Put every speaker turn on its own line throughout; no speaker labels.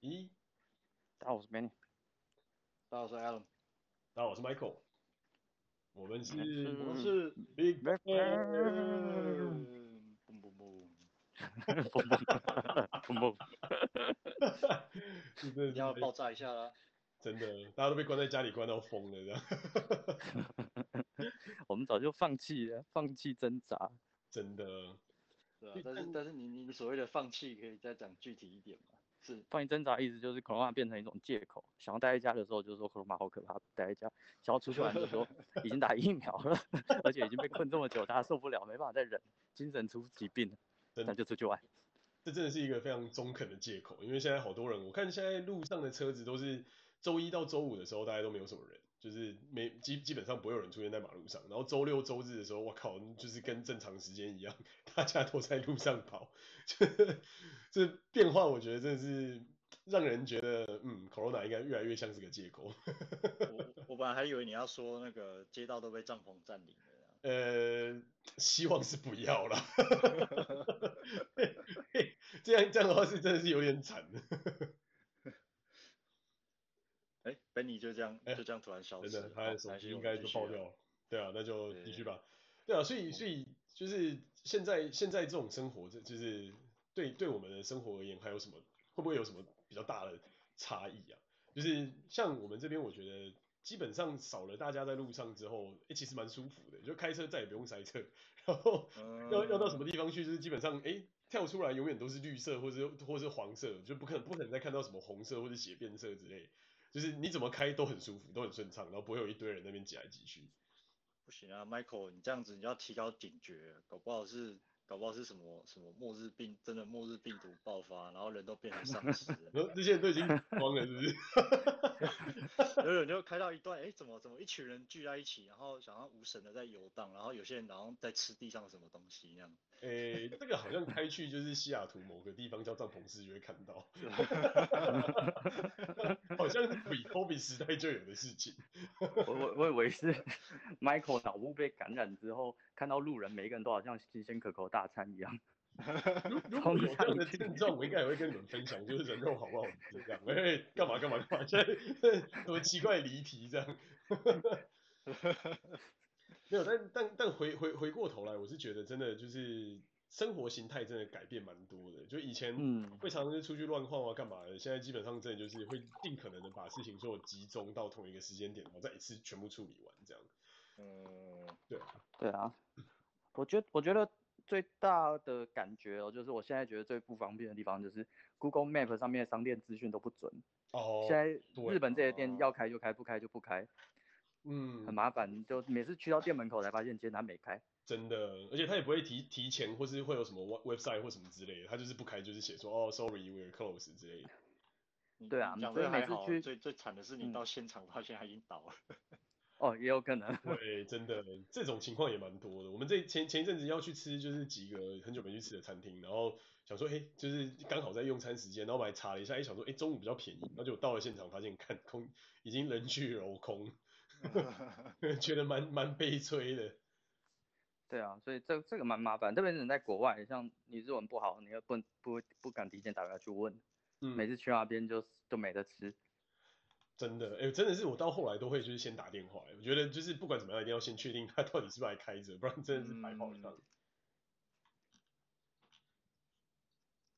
一，
大家好，我是 Benny。
大家好，我是 Alan。
大家好，我是 Michael。我们是，
我们是
Big Bang。
嘣嘣嘣。
嘣嘣嘣嘣。
是不是
要爆炸一下啦！
真的，大家都被关在家里关到疯了，这样。
我们早就放弃了，放弃挣扎。
真的。
对啊，但是但是你你所谓的放弃，可以再讲具体一点吗？是
放弃挣扎，意思就是 Corona 变成一种借口，想要待在家的时候就说 Corona 好可怕，待在家；想要出去玩的时候已经打疫苗了，而且已经被困这么久，大家受不了，没办法再忍，精神出疾病了，那就出去玩。
这真的是一个非常中肯的借口，因为现在好多人，我看现在路上的车子都是周一到周五的时候，大家都没有什么人，就是没基基本上不会有人出现在马路上，然后周六周日的时候，我靠，就是跟正常时间一样，大家都在路上跑。这变化，我觉得真的是让人觉得，嗯，Corona 应该越来越像是个借口。
我我本来还以为你要说那个街道都被帐篷占领了。
呃，希望是不要了。这样这样的话是真的是有点惨。
哎、欸，Benny 就这样就这样突然消失了，
真的，他的手机应该就爆掉了。对啊，那就继续吧。对啊，所以所以就是现在现在这种生活，这就是对对我们的生活而言，还有什么会不会有什么比较大的差异啊？就是像我们这边，我觉得。基本上少了大家在路上之后，哎、欸，其实蛮舒服的，就开车再也不用塞车，然后要要到什么地方去，就是基本上哎、欸、跳出来永远都是绿色或者或是黄色，就不可能不可能再看到什么红色或者血变色之类，就是你怎么开都很舒服，都很顺畅，然后不会有一堆人那边挤来挤去。
不行啊，Michael，你这样子你要提高警觉，搞不好是。搞不好是什么什么末日病，真的末日病毒爆发，然后人都变成丧尸了。
然后这些人都已经疯了，是不是？
有人就开到一段，哎、欸，怎么怎么一群人聚在一起，然后想要无神的在游荡，然后有些人然后在吃地上什么东西那样。
哎、欸，这个好像开去就是西雅图某个地方叫帐篷市就会看到。好像是比 Kobe 时代就有的事情。
我我我以为是 Michael 脑部被感染之后，看到路人每一个人都好像新鲜可口大餐一样。
如果有这样的症状，我应该也会跟你们分享，就是人肉好不好吃这样。哎，干嘛干嘛干嘛？现在什么奇怪离题这样？没有，但但但回回回过头来，我是觉得真的就是生活形态真的改变蛮多的。就以前会常常就出去乱晃啊干嘛的，现在基本上真的就是会尽可能的把事情做集中到同一个时间点，然后再一次全部处理完这样。嗯，对
对啊。我觉得，我觉得最大的感觉哦，就是我现在觉得最不方便的地方，就是 Google Map 上面的商店资讯都不准。哦。现在日本这些店要开就开，不开就不开。嗯。很麻烦，就每次去到店门口才发现今天他没开。
真的，而且他也不会提提前，或是会有什么 website 或什么之类的，他就是不开，就是写说哦，sorry，we're closed 之类的。
对啊，
讲的还好。最最惨的是你到现场发现他已经倒了。
哦，也有可能。
对，真的，这种情况也蛮多的。我们这前前一阵子要去吃，就是几个很久没去吃的餐厅，然后想说，嘿，就是刚好在用餐时间，然后我们还查了一下，哎，想说，哎，中午比较便宜，然后就到了现场，发现看空，已经人去楼空，觉得蛮蛮悲催的。
对啊，所以这这个蛮麻烦，特别是你在国外，像你日文不好，你又不不不敢提前打电话去问，嗯，每次去那边就都没得吃。
真的，哎、欸，真的是我到后来都会就是先打电话，我觉得就是不管怎么样，一定要先确定他到底是不是还开着，不然真的是白跑一趟。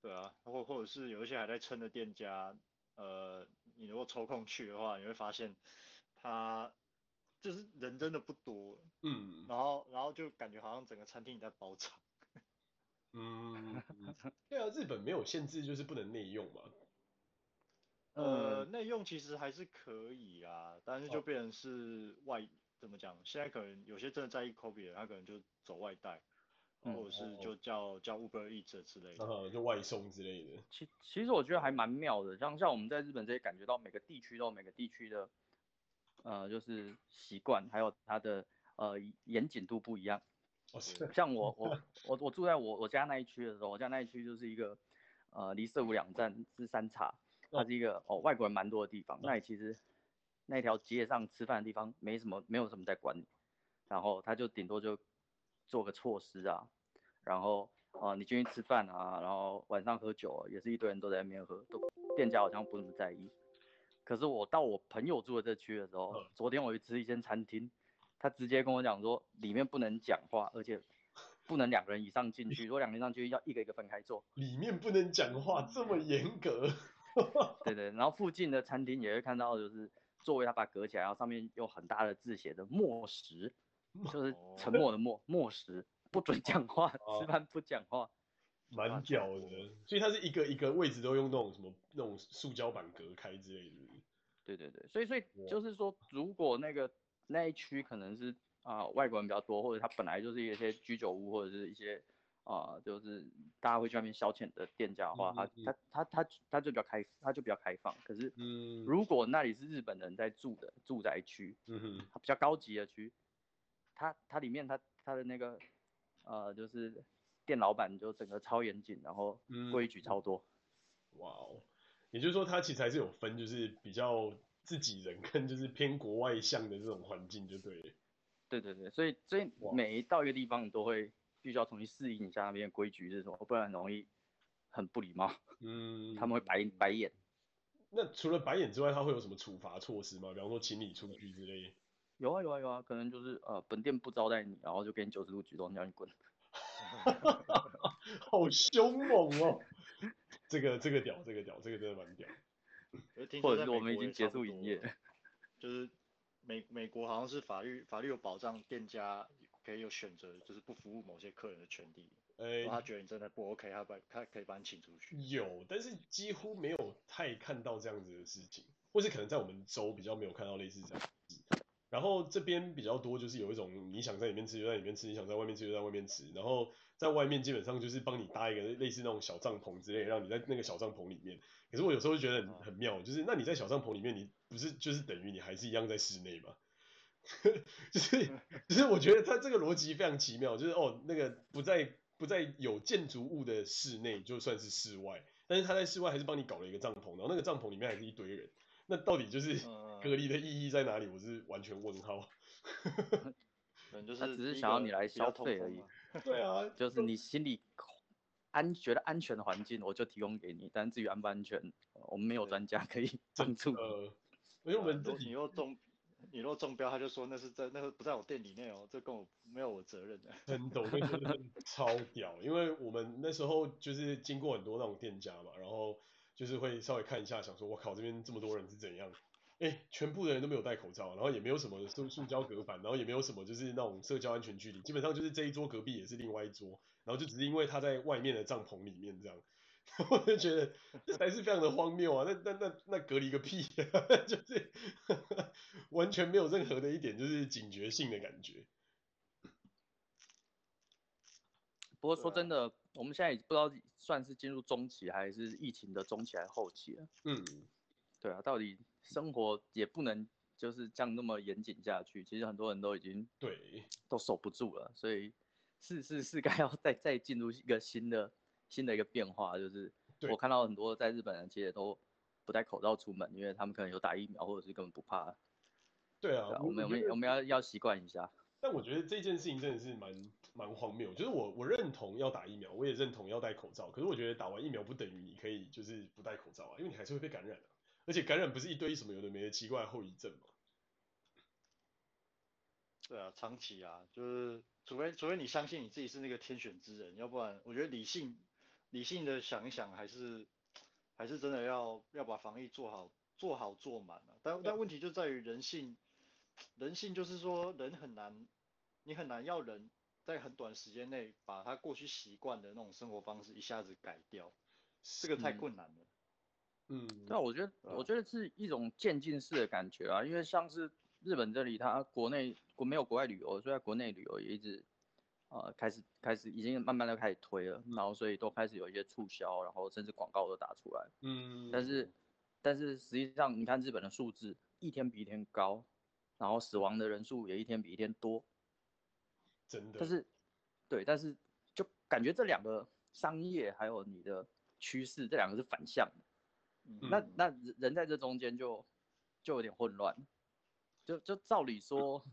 对啊，或或者是有一些还在撑的店家，呃，你如果抽空去的话，你会发现他就是人真的不多，嗯，然后然后就感觉好像整个餐厅在包场。
嗯，对啊，日本没有限制，就是不能内用嘛。
呃，内用其实还是可以啊，但是就变成是外、哦、怎么讲？现在可能有些真的在意 COVID 的，他可能就走外带，嗯、或者是就叫、哦、叫 Uber Eats 之类的、
嗯，就外送之类的。
其其实我觉得还蛮妙的，像像我们在日本这些感觉到每个地区都有每个地区的，呃，就是习惯还有它的呃严谨度不一样。
哦、
像我 我我我住在我我家那一区的时候，我家那一区就是一个呃离涩谷两站是三茶。它是一个哦，外国人蛮多的地方。那里其实那条街上吃饭的地方没什么，没有什么在管你。然后他就顶多就做个措施啊，然后啊、呃、你进去吃饭啊，然后晚上喝酒也是一堆人都在那边喝，都店家好像不怎么在意。可是我到我朋友住的这区的时候，昨天我去吃一间餐厅，他直接跟我讲说，里面不能讲话，而且不能两个人以上进去，如果两个人上去要一个一个分开坐。
里面不能讲话，这么严格？
对对，然后附近的餐厅也会看到，就是座位他把它隔起来，然后上面有很大的字写的“默食 ”，就是沉默的默，默食，不准讲话，吃饭不讲话。
蛮屌的，所以它是一个一个位置都用那种什么那种塑胶板隔开之类的。
对对对，所以所以就是说，如果那个那一区可能是啊、呃、外国人比较多，或者它本来就是一些居酒屋或者是一些啊、呃、就是大家会去外面消遣的店家的话，他他他他他就比较开，他就比较开放。可是，如果那里是日本人在住的住宅区，嗯哼，它比较高级的区，它它里面它它的那个呃就是。店老板就整个超严谨，然后规矩超多。
哇哦，也就是说，他其实还是有分，就是比较自己人跟就是偏国外向的这种环境，就对了。
对对对，所以所以每一到一个地方，你都会必须要重新适应一下那边的规矩是什么，不然很容易很不礼貌。嗯，他们会白白眼。
那除了白眼之外，他会有什么处罚措施吗？比方说请你出去之类。
有啊有啊有啊，可能就是呃本店不招待你，然后就给你九十度鞠躬，叫你滚。
好凶猛哦！这个这个屌，这个屌，这个真的蛮屌。
或者是我们已经结束营业，
就是美美国好像是法律法律有保障店家可以有选择，就是不服务某些客人的权利。哎，他觉得你真的不 OK，他把他可以把你请出去。
有，但是几乎没有太看到这样子的事情，或是可能在我们州比较没有看到类似这样。然后这边比较多，就是有一种你想在里面吃就在里面吃，你想在外面吃就在外面吃。然后在外面基本上就是帮你搭一个类似那种小帐篷之类，让你在那个小帐篷里面。可是我有时候就觉得很很妙，就是那你在小帐篷里面，你不是就是等于你还是一样在室内吗？就是就是我觉得他这个逻辑非常奇妙，就是哦那个不在不在有建筑物的室内就算是室外，但是他在室外还是帮你搞了一个帐篷，然后那个帐篷里面还是一堆人。那到底就是隔离的意义在哪里？我是完全问号。
可能就是
他只是想要你来消费而已。
对啊，
就是你心里安觉得安全的环境，我就提供给你。但至于安不安全，我们没有专家可以帮助。
呃，因为我们自己
你若中，你若中标，他就说那是在那个不在我店里面哦，这跟我没有我责任的。
真的，我觉得超屌，因为我们那时候就是经过很多那种店家嘛，然后。就是会稍微看一下，想说，我靠，这边这么多人是怎样？哎，全部的人都没有戴口罩，然后也没有什么塑塑胶隔板，然后也没有什么就是那种社交安全距离，基本上就是这一桌隔壁也是另外一桌，然后就只是因为他在外面的帐篷里面这样，我就觉得这还是非常的荒谬啊！那那那那隔离个屁啊，就是完全没有任何的一点就是警觉性的感觉。
不过说真的。我们现在也不知道算是进入中期还是疫情的中期还是后期了。嗯，对啊，到底生活也不能就是这样那么严谨下去。其实很多人都已经
对
都守不住了，所以是是是该要再再进入一个新的新的一个变化。就是我看到很多在日本人其实都不戴口罩出门，因为他们可能有打疫苗，或者是根本不怕。
对啊，
我们我们我们要要习惯一下。
但我觉得这件事情真的是蛮蛮荒谬，就是我我认同要打疫苗，我也认同要戴口罩，可是我觉得打完疫苗不等于你可以就是不戴口罩啊，因为你还是会被感染的，而且感染不是一堆什么有的没的奇怪的后遗症嘛。
对啊，长期啊，就是除非除非你相信你自己是那个天选之人，要不然我觉得理性理性的想一想，还是还是真的要要把防疫做好做好做满啊。但但问题就在于人性。人性就是说，人很难，你很难要人在很短时间内把他过去习惯的那种生活方式一下子改掉，这个太困难了。
嗯，对啊，我觉得，我觉得是一种渐进式的感觉啊，因为像是日本这里，它国内国没有国外旅游，所以在国内旅游也一直，呃，开始开始已经慢慢的开始推了，然后所以都开始有一些促销，然后甚至广告都打出来。嗯，但是但是实际上，你看日本的数字一天比一天高。然后死亡的人数也一天比一天多，
真的。
但是，对，但是就感觉这两个商业还有你的趋势，这两个是反向的。嗯、那那人在这中间就就有点混乱。就就照理说，嗯，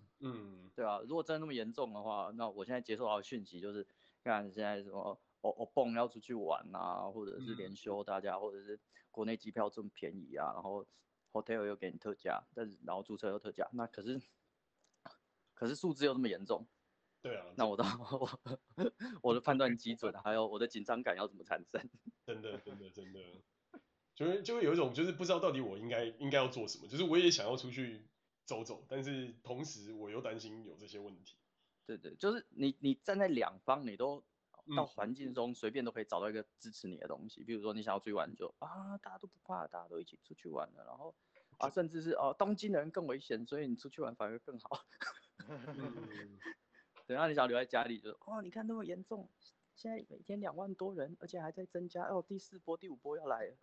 对啊，如果真的那么严重的话，那我现在接受到的讯息就是，看现在什么哦哦蹦要出去玩啊，或者是连休大家，嗯、或者是国内机票这么便宜啊，然后 hotel 又给你特价，但是然后租车又特价，那可是可是数字又这么严重，
对啊，
那我的我我的判断基准还有我的紧张感要怎么产生？
真的真的真的，就会就会有一种就是不知道到底我应该应该要做什么，就是我也想要出去走走，但是同时我又担心有这些问题。
对对，就是你你站在两方，你都到环境中随便都可以找到一个支持你的东西。嗯、比如说你想要出去玩就，就啊大家都不怕，大家都一起出去玩了。然后啊甚至是哦东京的人更危险，所以你出去玩反而更好。嗯、等下你想留在家里就哦你看那么严重，现在每天两万多人，而且还在增加，哦第四波第五波要来了。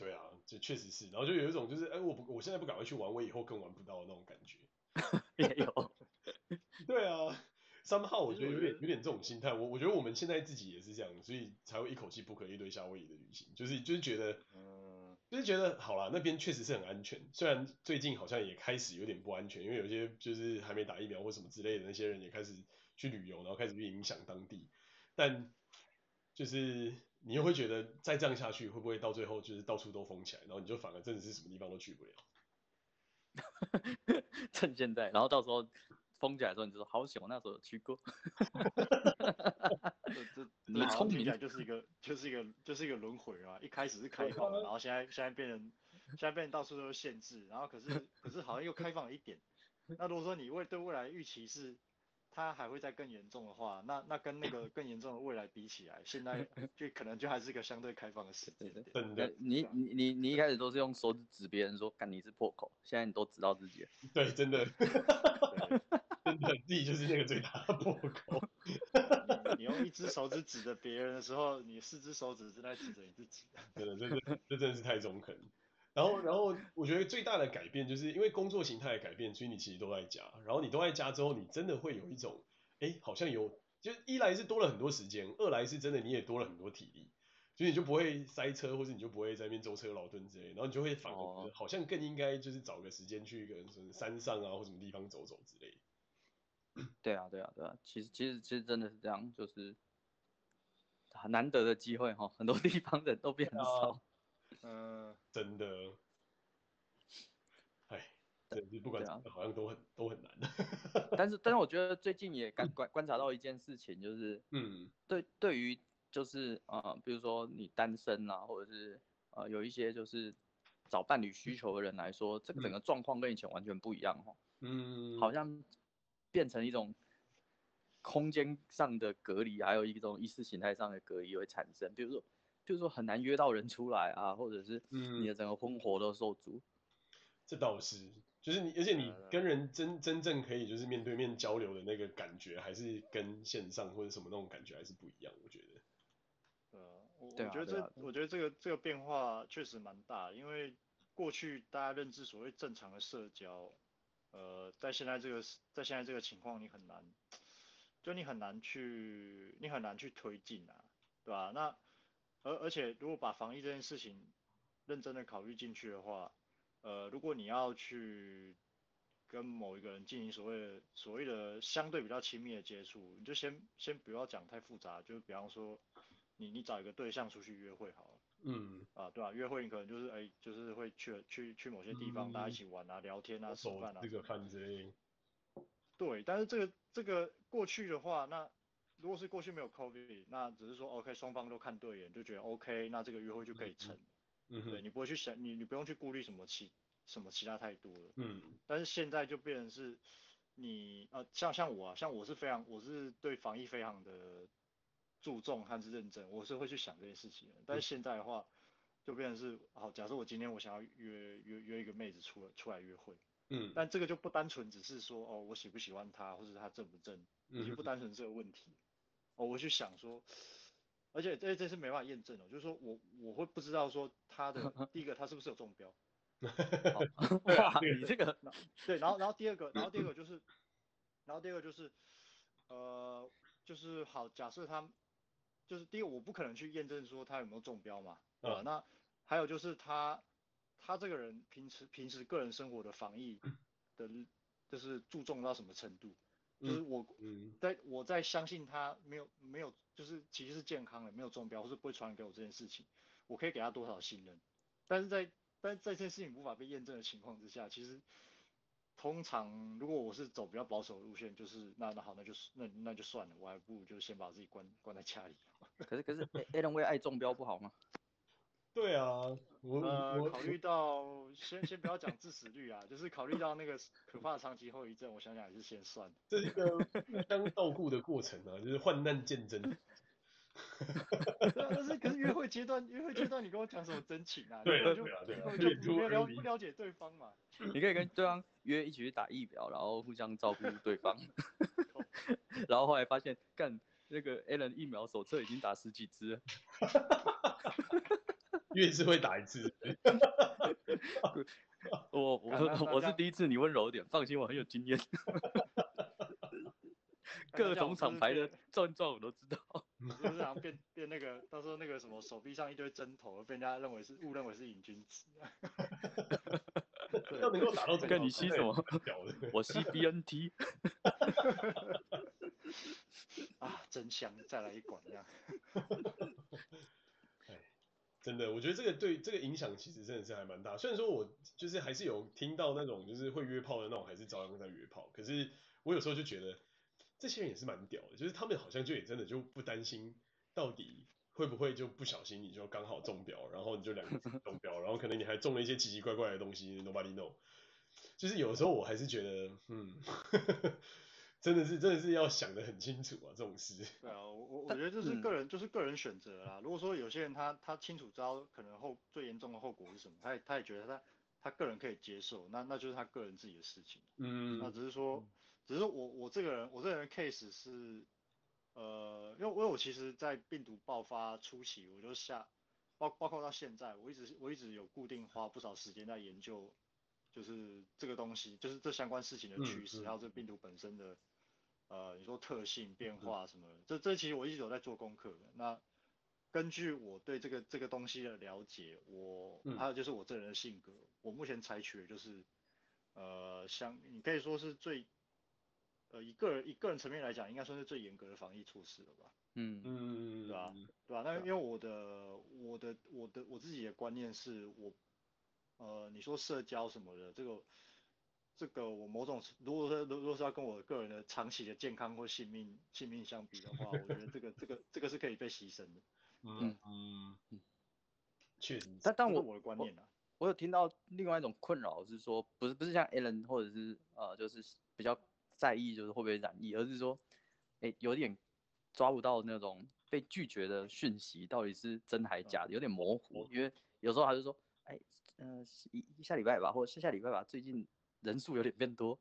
嗯、对啊，这确实是。然后就有一种就是哎我不我现在不赶快去玩，我以后更玩不到的那种感觉。
也有。
对啊，somehow 我觉得有点有点这种心态，我我觉得我们现在自己也是这样，所以才会一口气 book 一堆夏威夷的旅行，就是就是觉得，嗯，就是觉得好啦，那边确实是很安全，虽然最近好像也开始有点不安全，因为有些就是还没打疫苗或什么之类的那些人也开始去旅游，然后开始去影响当地，但就是你又会觉得再这样下去会不会到最后就是到处都封起来，然后你就反而真的是什么地方都去不了。
趁现在，然后到时候。封起来的时候，你就说好险，我那时候有去过。
这这你聪明起来就是一个就是一个就是一个轮回啊！一开始是开放的，然后现在现在变成现在变成到处都是限制，然后可是可是好像又开放了一点。那如果说你未对未来预期是它还会再更严重的话，那那跟那个 更严重的未来比起来，现在 就可能就还是一个相对开放的世界。
真的，
你你你你一开始都是用手指指别人说，看你是破口，现在你都知道自己。
对，真的。真的，自己就是那个最大的破口。
你用一只手指指着别人的时候，你四只手指正在指着你自己。
真的，这这这真的是太中肯。然后，然后我觉得最大的改变就是因为工作形态的改变，所以你其实都在家。然后你都在家之后，你真的会有一种，哎，好像有，就一来是多了很多时间，二来是真的你也多了很多体力，所以你就不会塞车，或是你就不会在那边舟车劳顿之类。然后你就会反而好像更应该就是找个时间去一个什么山上啊，或什么地方走走之类的。
对啊，对啊，对啊，其实其实其实真的是这样，就是很难得的机会哈，很多地方人都变少，
嗯、呃，真的，哎，对，不管怎么样好像都很都很难。
但是但是我觉得最近也感观观察到一件事情，就是嗯，对对于就是呃，比如说你单身啊，或者是呃有一些就是找伴侣需求的人来说，这个整个状况跟以前完全不一样哈，嗯，好像。变成一种空间上的隔离，还有一种意识形态上的隔离会产生，比如说，比如说很难约到人出来啊，或者是你的整个生活都受阻。
这倒是，就是你，而且你跟人真真正可以就是面对面交流的那个感觉，还是跟线上或者什么那种感觉还是不一样，我觉得。
呃，我我觉得这，我觉得这个这个变化确实蛮大，因为过去大家认知所谓正常的社交。呃，在现在这个在现在这个情况，你很难，就你很难去，你很难去推进啊，对吧？那而而且如果把防疫这件事情认真的考虑进去的话，呃，如果你要去跟某一个人进行所谓的所谓的相对比较亲密的接触，你就先先不要讲太复杂，就是比方说你你找一个对象出去约会好了。嗯啊，对啊，约会你可能就是哎，就是会去去去某些地方，大家一起玩啊、聊天啊、吃饭啊。
这个饭之类。
对，但是这个这个过去的话，那如果是过去没有 COVID，那只是说 OK，双方都看对眼，就觉得 OK，那这个约会就可以成。嗯哼。对，你不会去想，你你不用去顾虑什么其什么其他太多了。嗯。但是现在就变成是，你呃，像像我啊，像我是非常，我是对防疫非常的。注重还是认真，我是会去想这件事情的。但是现在的话，就变成是，好，假设我今天我想要约约约一个妹子出来出来约会，嗯，但这个就不单纯只是说，哦，我喜不喜欢她，或者她正不正，已经不单纯是这个问题。哦，我去想说，而且这这是没办法验证的，就是说我我会不知道说他的 第一个他是不是有中标，
哇，你这个，
对，然后然后第二个，然后第二个就是，然后第二个就是，呃，就是好，假设他。就是第一个，我不可能去验证说他有没有中标嘛，啊、嗯，那还有就是他他这个人平时平时个人生活的防疫的，就是注重到什么程度？就是我在我在相信他没有没有就是其实是健康的，没有中标或是不会传染给我这件事情，我可以给他多少信任？但是在但在这件事情无法被验证的情况之下，其实通常如果我是走比较保守的路线，就是那那好，那就那那就算了，我还不如就先把自己关关在家里。
可是可是 Allen Wei 爱中标不好吗？
对啊，我
呃我考虑到先先不要讲 致死率啊，就是考虑到那个可怕的长期后遗症，我想想还是先算。
这是一个互相照顾的过程啊，就是患难见真。
对啊，但是可是约会阶段，约会阶段你跟我讲什么真情啊？
对啊，
就
对啊，对啊，
就不了不了解对方嘛。
你可以跟对方约一起去打疫苗，然后互相照顾对方。然后后来发现，干那个 Allen 疫苗手册已经打十几支了。
越是会打一次。
我我我是第一次，你温柔点，放心，我很有经验。各种厂牌的症状我都知道。
就是想变变那个，到时候那个什么手臂上一堆针头，被人家认为是误认为是瘾君子。
要能够打到这个，
你吸什么？我吸 BNT。
啊，真香！再来一管这样。
真的，我觉得这个对这个影响其实真的是还蛮大。虽然说我就是还是有听到那种就是会约炮的那种，还是照样在约炮。可是我有时候就觉得。这些人也是蛮屌的，就是他们好像就也真的就不担心到底会不会就不小心你就刚好中标，然后你就两个中标，然后可能你还中了一些奇奇怪怪的东西，nobody know。就是有的时候我还是觉得，嗯，真的是真的是要想的很清楚啊，这种事。
对啊，我我觉得这是个人、嗯、就是个人选择啦。如果说有些人他他清楚知道可能后最严重的后果是什么，他也他也觉得他他个人可以接受，那那就是他个人自己的事情。嗯，那只是说。只是我我这个人我这个人 case 是，呃，因为因为我其实，在病毒爆发初期，我就下，包包括到现在，我一直我一直有固定花不少时间在研究，就是这个东西，就是这相关事情的趋势，还有这病毒本身的，呃，你说特性变化什么的，这这其实我一直有在做功课的。那根据我对这个这个东西的了解，我还有就是我这人的性格，我目前采取的就是，呃，像你可以说是最。呃，一个人一个人层面来讲，应该算是最严格的防疫措施了吧？嗯嗯，对吧？对吧？那因为我的我的我的我自己的观念是我，呃，你说社交什么的，这个这个我某种如果说如果是要跟我个人的长期的健康或性命性命相比的话，我觉得这个这个这个是可以被牺牲的。嗯嗯嗯，
确实。
但但我
我的观念啊
我，有听到另外一种困扰是说，不是不是像 Allen 或者是呃，就是比较。在意就是会不会染疫，而是说，哎、欸，有点抓不到那种被拒绝的讯息到底是真还假的，有点模糊。因为有时候还是说，哎、欸，嗯、呃，一下礼拜吧，或者下下礼拜吧，最近人数有点变多，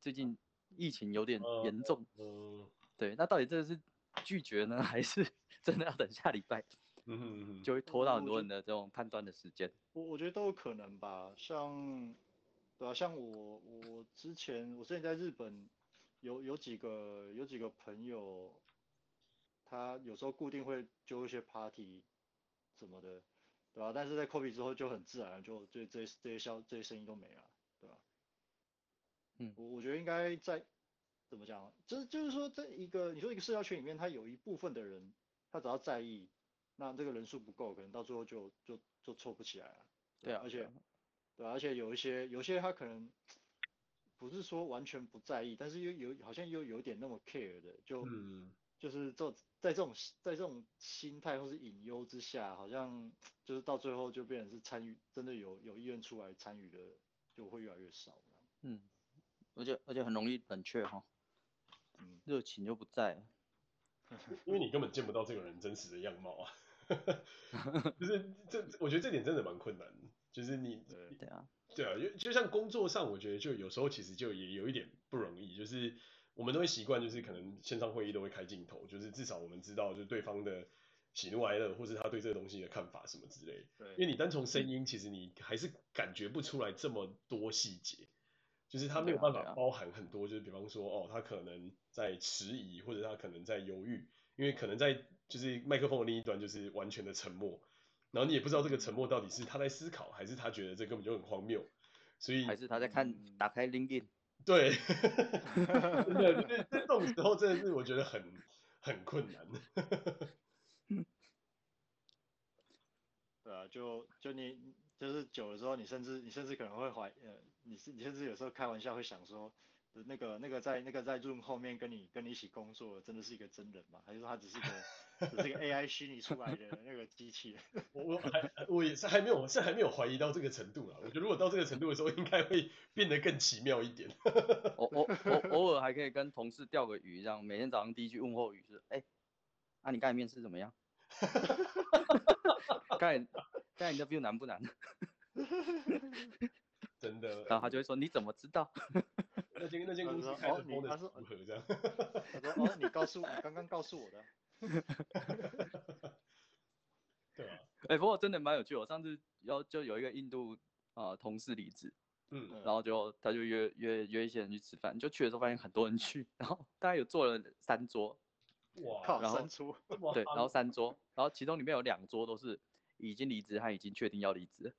最近疫情有点严重。嗯，对，那到底这是拒绝呢，还是真的要等下礼拜？嗯，就会拖到很多人的这种判断的时间。
我我觉得都有可能吧，像，对啊，像我我之前我之前在日本。有有几个有几个朋友，他有时候固定会揪一些 party 什么的，对吧？但是在 COVID 之后就很自然就这这这些消这些声音都没了？嗯，我我觉得应该在怎么讲，就是就是说这一个你说一个社交圈里面，他有一部分的人，他只要在意，那这个人数不够，可能到最后就就就凑不起来了。对啊，而且对啊，而且有一些有一些他可能。不是说完全不在意，但是又有好像又有点那么 care 的，就、嗯、就是这在这种在这种心态或是隐忧之下，好像就是到最后就变成是参与，真的有有意愿出来参与的就会越来越少。
嗯，而且而且很容易冷却哈，嗯，热情就不在，
因为你根本见不到这个人真实的样貌啊，就是这我觉得这点真的蛮困难的，就是你
对对啊。
对啊，就就像工作上，我觉得就有时候其实就也有一点不容易，就是我们都会习惯，就是可能线上会议都会开镜头，就是至少我们知道就是对方的喜怒哀乐，或是他对这个东西的看法什么之类。对，因为你单从声音，其实你还是感觉不出来这么多细节，就是他没有办法包含很多，就是比方说哦，他可能在迟疑，或者他可能在犹豫，因为可能在就是麦克风的另一端就是完全的沉默。然后你也不知道这个沉默到底是他在思考，还是他觉得这根本就很荒谬，所以
还是他在看打开 LinkedIn，
对，真的，这这种时候真的是我觉得很很困难的。
对啊，就就你就是久了之后，你甚至你甚至可能会怀呃，你是你甚至有时候开玩笑会想说。那个那个在那个在 Room 后面跟你跟你一起工作，真的是一个真人吗？还是说他只是一个只是一个 AI 虚拟出来的 那个机器人？
我我还我也是还没有是还没有怀疑到这个程度啦。我觉得如果到这个程度的时候，应该会变得更奇妙一点。
我我我偶尔还可以跟同事钓个鱼，这样每天早上第一句问候语是：哎、欸，啊你刚才面试怎么样？刚才刚才 interview 难不难？
真的，
然后他就会说：“你怎么知道？”
那间那间公司开的风的如何这样？
他说：“哦，你告诉我，刚刚告诉我的。”
对啊，
哎、欸，不过真的蛮有趣。我上次要就有一个印度啊、呃、同事离职，嗯，然后就他就约约约一些人去吃饭，就去的时候发现很多人去，然后大概有坐了三桌，
哇，
然后
三桌，
对，然后三桌，然后其中里面有两桌都是已经离职，他已经确定要离职。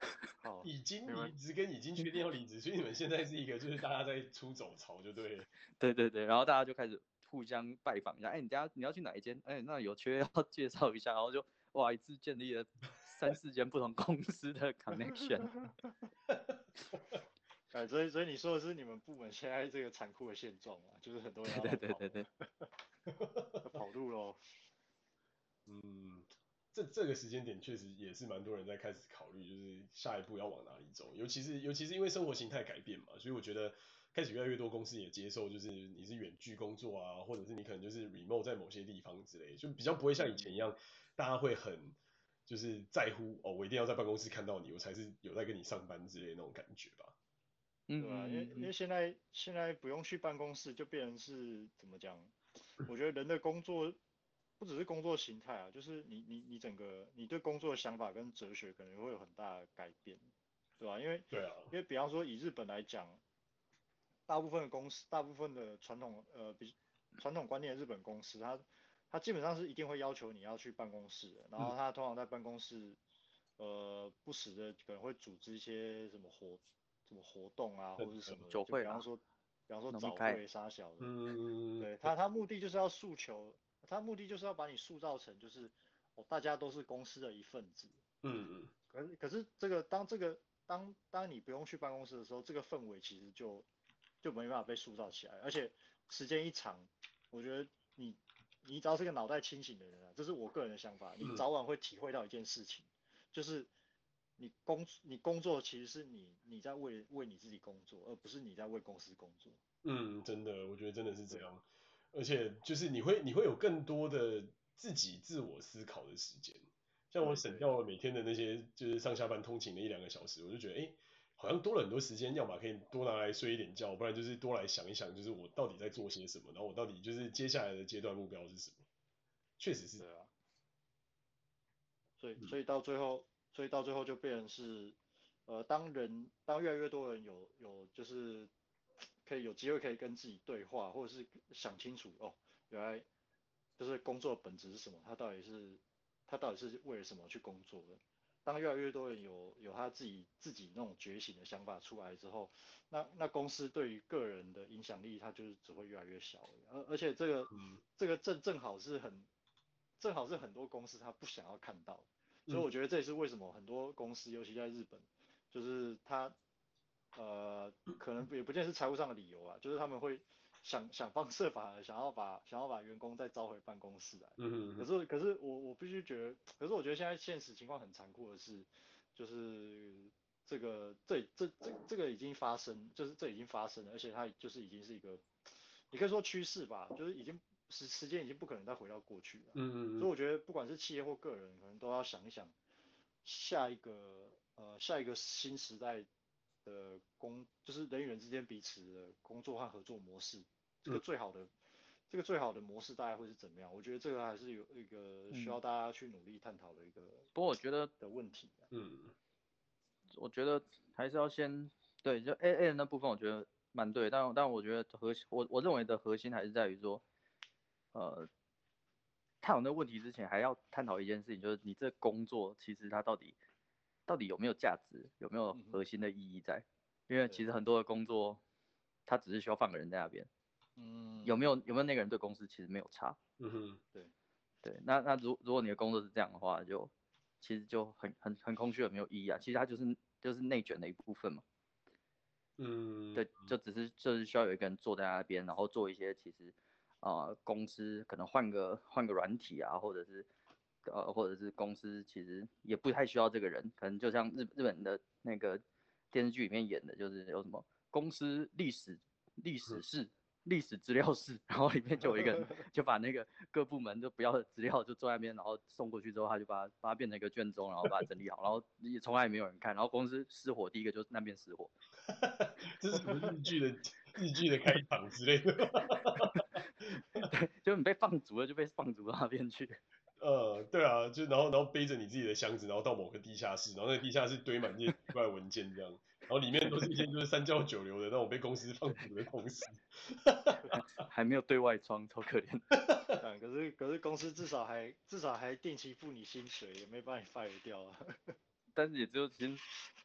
哦，已经离职跟已经确定要离职，所以你们现在是一个就是大家在出走潮，就对。
对对对，然后大家就开始互相拜访一下，哎，你家你要去哪一间？哎，那有缺要 介绍一下，然后就哇，一次建立了三四间不同公司的 connection。
哎，所以所以你说的是你们部门现在这个残酷的现状啊，就是很多人
对对对对
对，跑路喽。
嗯。这这个时间点确实也是蛮多人在开始考虑，就是下一步要往哪里走。尤其是尤其是因为生活形态改变嘛，所以我觉得开始越来越多公司也接受，就是你是远距工作啊，或者是你可能就是 remote 在某些地方之类，就比较不会像以前一样，大家会很就是在乎哦，我一定要在办公室看到你，我才是有在跟你上班之类的那种感觉吧。
嗯，对啊，因为因为现在现在不用去办公室，就变成是怎么讲？我觉得人的工作。不只是工作形态啊，就是你你你整个你对工作的想法跟哲学可能会有很大的改变，对吧？因为
对啊，
因为比方说以日本来讲，大部分的公司，大部分的传统呃比传统观念的日本公司，它它基本上是一定会要求你要去办公室的，然后它通常在办公室呃不时的可能会组织一些什么活什么活动啊，或者是什么
酒会，
比方说比方说早会杀小的，嗯，对，他，他目的就是要诉求。他目的就是要把你塑造成就是哦，大家都是公司的一份子。
嗯嗯。
可是可是这个当这个当当你不用去办公室的时候，这个氛围其实就就没办法被塑造起来。而且时间一长，我觉得你你只要是个脑袋清醒的人啊，这是我个人的想法，你早晚会体会到一件事情，就是你工你工作其实是你你在为为你自己工作，而不是你在为公司工作。
嗯，真的，我觉得真的是这样。而且就是你会你会有更多的自己自我思考的时间，像我省掉了每天的那些就是上下班通勤的一两个小时，我就觉得哎，好像多了很多时间，要么可以多拿来睡一点觉，不然就是多来想一想，就是我到底在做些什么，然后我到底就是接下来的阶段目标是什么，确实是这样啊。
所以所以到最后，所以到最后就变成是，呃，当人当越来越多人有有就是。可以有机会可以跟自己对话，或者是想清楚哦，原来就是工作的本质是什么？他到底是他到底是为了什么去工作的？当越来越多人有有他自己自己那种觉醒的想法出来之后，那那公司对于个人的影响力，它就是只会越来越小。而而且这个、嗯、这个正正好是很正好是很多公司他不想要看到，所以我觉得这也是为什么很多公司，尤其在日本，就是他。呃，可能也不见是财务上的理由啊，就是他们会想想方设法的想要把想要把员工再招回办公室来。嗯嗯。可是可是我我必须觉得，可是我觉得现在现实情况很残酷的是，就是这个这这这这个已经发生，就是这已经发生了，而且它就是已经是一个，你可以说趋势吧，就是已经时时间已经不可能再回到过去了。嗯嗯。所以我觉得不管是企业或个人，可能都要想一想下一个呃下一个新时代。的工就是人与人之间彼此的工作和合作模式，这个最好的，嗯、这个最好的模式大概会是怎么样？我觉得这个还是有一个需要大家去努力探讨的一个。
不过我觉得
的问题，
嗯，
我觉得还是要先对，就 A A 那部分我觉得蛮对，但但我觉得核心，我我认为的核心还是在于说，呃，探讨那个问题之前，还要探讨一件事情，就是你这工作其实它到底。到底有没有价值？有没有核心的意义在？因为其实很多的工作，他只是需要放个人在那边。嗯，有没有有没有那个人对公司其实没有差。
嗯哼，对
对，那那如如果你的工作是这样的话，就其实就很很很空虚，很没有意义啊。其实它就是就是内卷的一部分嘛。
嗯，
对，就只是就是需要有一个人坐在那边，然后做一些其实啊、呃、公司可能换个换个软体啊，或者是呃或者是公司其实也不太需要这个人，可能就像日日本的那个电视剧里面演的，就是有什么公司历史历史室。嗯历史资料室，然后里面就有一个人，就把那个各部门都不要的资料就坐在那边，然后送过去之后，他就把它把它变成一个卷宗，然后把它整理好，然后也从来也没有人看，然后公司失火第一个就是那边失火，
这是什么日剧的日剧的开场之类的，
对，就你被放逐了就被放逐到那边去，
呃，对啊，就然后然后背着你自己的箱子，然后到某个地下室，然后那个地下室堆满这些奇怪的文件这样。然后里面都是一些就是三教九流的那种被公司放逐的公司，
还没有对外装，超可怜。
可是可是公司至少还至少还定期付你薪水，也没把你 fire 掉啊。
但是也只有薪，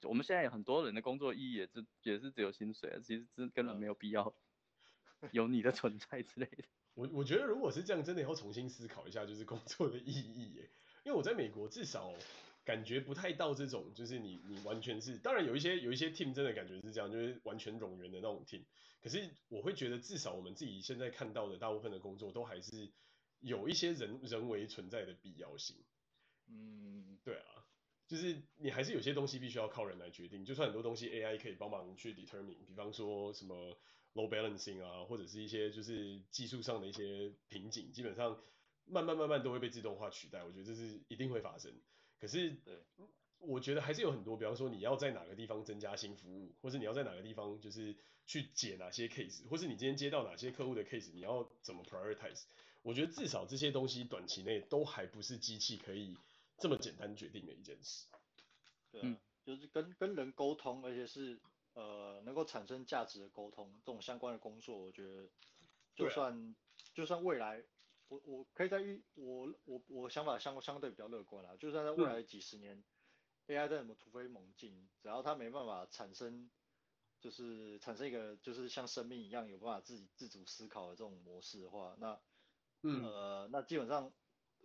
我们现在有很多人的工作意义也是也是只有薪水啊，其实真根本没有必要 有你的存在之类的。
我我觉得如果是这样，真的要重新思考一下，就是工作的意义耶。因为我在美国至少。感觉不太到这种，就是你你完全是，当然有一些有一些 team 真的感觉是这样，就是完全冗员的那种 team。可是我会觉得至少我们自己现在看到的大部分的工作都还是有一些人人为存在的必要性。
嗯，
对啊，就是你还是有些东西必须要靠人来决定，就算很多东西 AI 可以帮忙去 determine，比方说什么 load balancing 啊，或者是一些就是技术上的一些瓶颈，基本上慢慢慢慢都会被自动化取代，我觉得这是一定会发生。可是，对，我觉得还是有很多，比方说你要在哪个地方增加新服务，或是你要在哪个地方就是去解哪些 case，或是你今天接到哪些客户的 case，你要怎么 prioritize？我觉得至少这些东西短期内都还不是机器可以这么简单决定的一件事。
对啊，就是跟跟人沟通，而且是呃能够产生价值的沟通，这种相关的工作，我觉得就算、啊、就算未来。我我可以在预我我我想法相相对比较乐观啦，就算在未来几十年，嗯，AI 再怎么突飞猛进，只要它没办法产生，就是产生一个就是像生命一样有办法自己自主思考的这种模式的话，那，
嗯，
呃，那基本上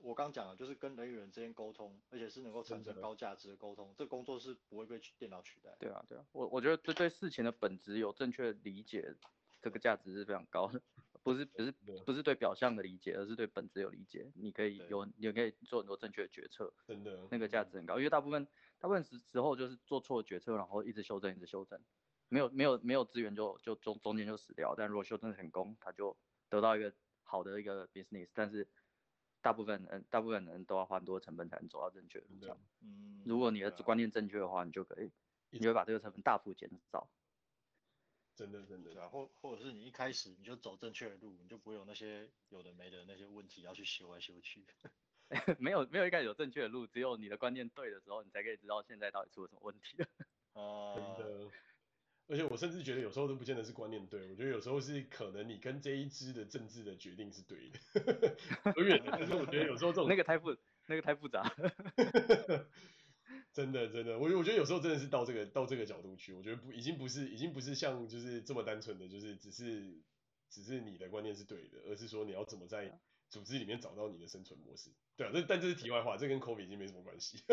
我刚讲的就是跟人与人之间沟通，而且是能够产生高价值的沟通，这工作是不会被电脑取代。
对啊对啊，我我觉得对对事情的本质有正确理解，这个价值是非常高的。不是不是不是对表象的理解，而是对本质有理解。你可以有，你可以做很多正确的决策，
真的，
那个价值很高。因为大部分大部分时时候就是做错决策，然后一直修正，一直修正，没有没有没有资源就就中中间就死掉。但如果修正成功，他就得到一个好的一个 business。但是大部分人大部分人都要花很多成本才能走到正确的路上。
嗯，
如果你的观念正确的话，你就可以，你会把这个成本大幅减少。
真的真的，
对啊，或或者是你一开始你就走正确的路，你就不会有那些有的没的那些问题要去修来修去。
没有没有一开始有正确的路，只有你的观念对的时候，你才可以知道现在到底出了什么问题。
哦、
uh，真的。而且我甚至觉得有时候都不见得是观念对，我觉得有时候是可能你跟这一支的政治的决定是对的。永 远，可是我觉得有时候这种
那个太复那个太复杂。
真的真的，我我觉得有时候真的是到这个到这个角度去，我觉得不已经不是已经不是像就是这么单纯的，就是只是只是你的观念是对的，而是说你要怎么在组织里面找到你的生存模式。对啊，这但这是题外话，这跟 COVID 已经没什么关系。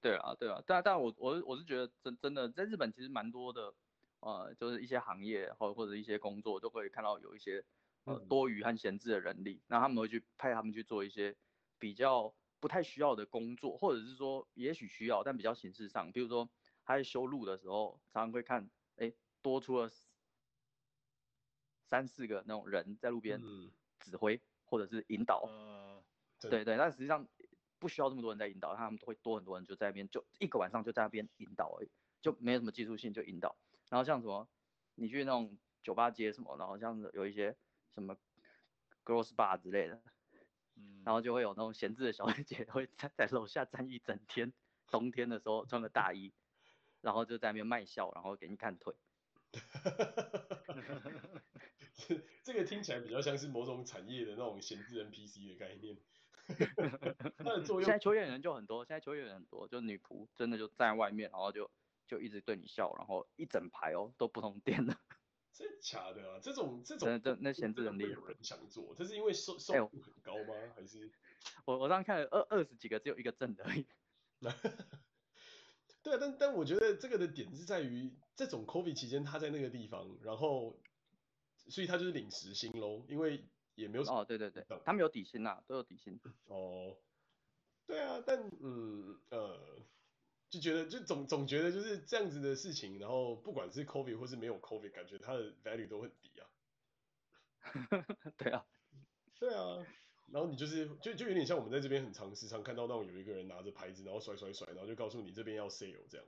对啊对啊，但但我我我是觉得真真的在日本其实蛮多的，呃，就是一些行业或或者一些工作都可以看到有一些呃多余和闲置的人力，那、嗯、他们会去派他们去做一些比较。不太需要的工作，或者是说也许需要，但比较形式上，比如说他在修路的时候，常常会看，哎，多出了三四个那种人在路边指挥或者是引导，
嗯、
对对，对，但实际上不需要这么多人在引导，他们都会多很多人就在那边，就一个晚上就在那边引导而已，就没有什么技术性就引导。然后像什么，你去那种酒吧街什么，然后像有一些什么 girls bar 之类的。然后就会有那种闲置的小姐姐会在在楼下站一整天，冬天的时候穿个大衣，然后就在那边卖笑，然后给你看腿。
这个听起来比较像是某种产业的那种闲置 NPC 的概念。它的作用。
现在秋叶人就很多，现在秋叶人很多，就女仆真的就站在外面，然后就就一直对你笑，然后一整排哦都不同店的。
真假的啊？这种这种
这那闲置能力
有人想做，这是因为收收入很高吗？欸、还是
我我刚看了二二十几个，只有一个正的而已。
对啊，但但我觉得这个的点是在于这种 COVID 期间他在那个地方，然后所以他就是领时薪喽，因为也没有
哦，对对对，他们有底薪呐，都有底薪。
哦，对啊，但嗯呃。就觉得就总总觉得就是这样子的事情，然后不管是 COVID 或是没有 COVID，感觉它的 value 都很低啊。
对啊，
对啊，然后你就是就就有点像我们在这边很常时常看到那种有一个人拿着牌子，然后甩甩甩，然后就告诉你这边要 sale 这样，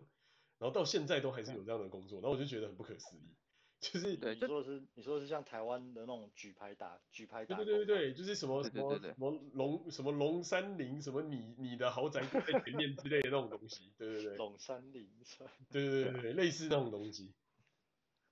然后到现在都还是有这样的工作，然后我就觉得很不可思议。就是
对，你说的是你说的是像台湾的那种举牌打举牌打，
对对对对，就是什么什么什么龙什么龙山林什么你你的豪宅在前面之类的那种东西，对对对，
龙山林，
对对对对，类似那种东西，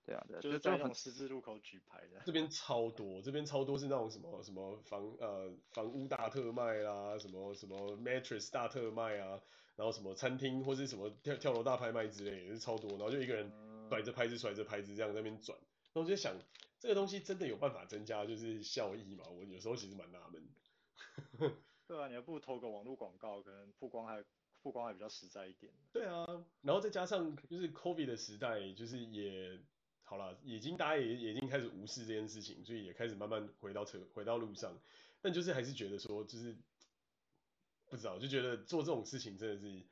对啊对，
就是在那种十字路口举牌的，
这边超多，这边超多是那种什么什么房呃房屋大特卖啦，什么什么 mattress 大特卖啊，然后什么餐厅或是什么跳跳楼大拍卖之类的，也是超多，然后就一个人。甩着拍子，甩着拍子，这样在那边转，那我就想，这个东西真的有办法增加就是效益吗？我有时候其实蛮纳闷。
对啊，你还不如投个网络广告，可能曝光还曝光还比较实在一点。
对啊，然后再加上就是 COVID 的时代，就是也好了，已经大家也也已经开始无视这件事情，所以也开始慢慢回到车回到路上，但就是还是觉得说就是不知道，就觉得做这种事情真的是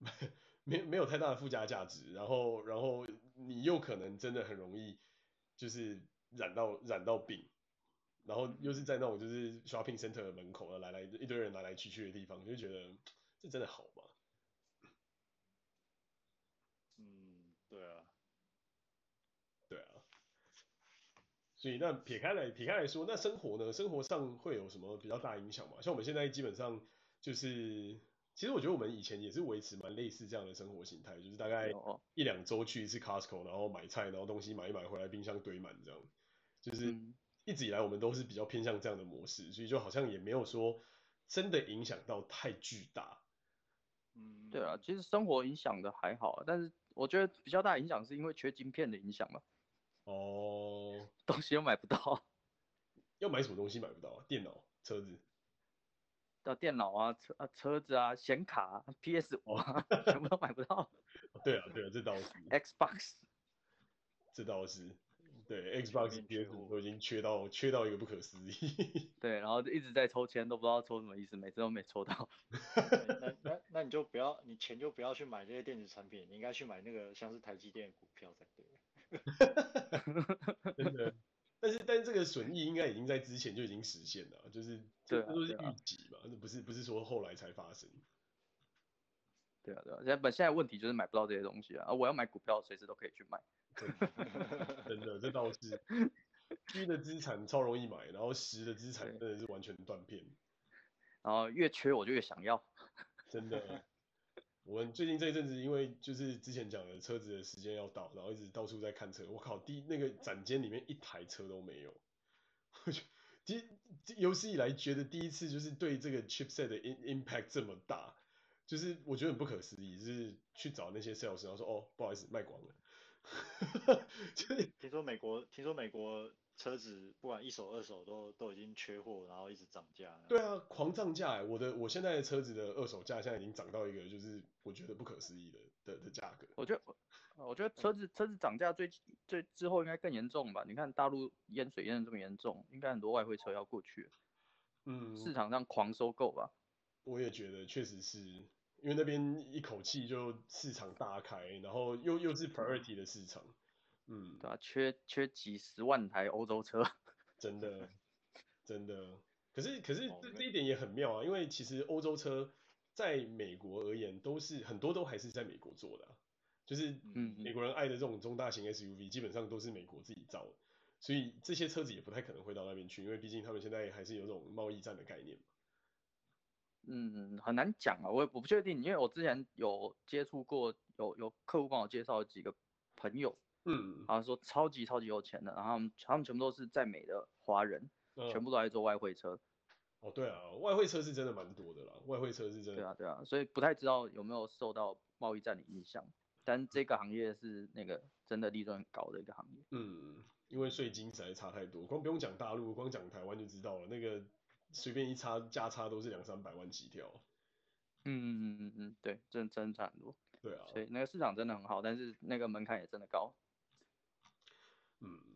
没没有太大的附加价值，然后然后。你又可能真的很容易就是染到染到病，然后又是在那种就是 shopping center 的门口啊，来来一堆人来来去去的地方，就觉得这真的好吗？
嗯，对啊，
对啊。所以那撇开来撇开来说，那生活呢？生活上会有什么比较大影响吗？像我们现在基本上就是。其实我觉得我们以前也是维持蛮类似这样的生活形态，就是大概一两周去一次 Costco，然后买菜，然后东西买一买回来，冰箱堆满这样。就是一直以来我们都是比较偏向这样的模式，所以就好像也没有说真的影响到太巨大。
嗯，对啊，其实生活影响的还好，但是我觉得比较大的影响是因为缺晶片的影响嘛。
哦，
东西又买不到。
要买什么东西买不到啊？电脑、车子。
的电脑啊，车啊，车子啊，显卡啊，PS 五啊，全部都买不到。
对啊，对啊，这倒是。
Xbox，
这倒是。对，Xbox、PS 五都已经缺到缺到一个不可思议。
对，然后就一直在抽签，都不知道抽什么意思，每次都没抽到。
那那那你就不要，你钱就不要去买这些电子产品，你应该去买那个像是台积电的股票才
对。真的。但是，但是这个损益应该已经在之前就已经实现了，就是这都是预计嘛，那、啊、不是不是说后来才发生。
对啊，对啊，现在本现在问题就是买不到这些东西啊，我要买股票，随时都可以去买。
真的，这倒是虚的资产超容易买，然后实的资产真的是完全断片。
然后越缺我就越想要。
真的。我们最近这一阵子，因为就是之前讲的车子的时间要到，然后一直到处在看车。我靠，第一那个展间里面一台车都没有。我 就第有史以来觉得第一次就是对这个 chipset 的 impact 这么大，就是我觉得很不可思议。就是去找那些 sales，然后说哦，不好意思，卖光了。
就是听说美国，听说美国。车子不管一手二手都都已经缺货，然后一直涨价。
对啊，狂涨价哎！我的我现在的车子的二手价现在已经涨到一个就是我觉得不可思议的的的价格。
我觉得我觉得车子车子涨价最最之后应该更严重吧？你看大陆淹水淹的这么严重，应该很多外汇车要过去。
嗯，
市场上狂收购吧。
我也觉得确实是因为那边一口气就市场大开，然后又又是 priority 的市场。嗯，
对啊，缺缺几十万台欧洲车，
真的，真的。可是可是这这一点也很妙啊，因为其实欧洲车在美国而言，都是很多都还是在美国做的啊，就是嗯，美国人爱的这种中大型 SUV，基本上都是美国自己造的，所以这些车子也不太可能会到那边去，因为毕竟他们现在还是有这种贸易战的概念嘛。
嗯，很难讲啊，我也我不确定，因为我之前有接触过，有有客户帮我介绍几个朋友。
嗯，
他说超级超级有钱的，然后他们他们全部都是在美的华人，嗯，全部都在做外汇车。
哦，对啊，外汇车是真的蛮多的啦，外汇车是真的。
对啊，对啊，所以不太知道有没有受到贸易战的影响。但这个行业是那个真的利润很高的一个行业。
嗯，因为税金实在差太多，光不用讲大陆，光讲台湾就知道了，那个随便一差价差都是两三百万起跳。
嗯嗯嗯嗯嗯，对，真真差很多。
对啊。
所以那个市场真的很好，但是那个门槛也真的高。
嗯。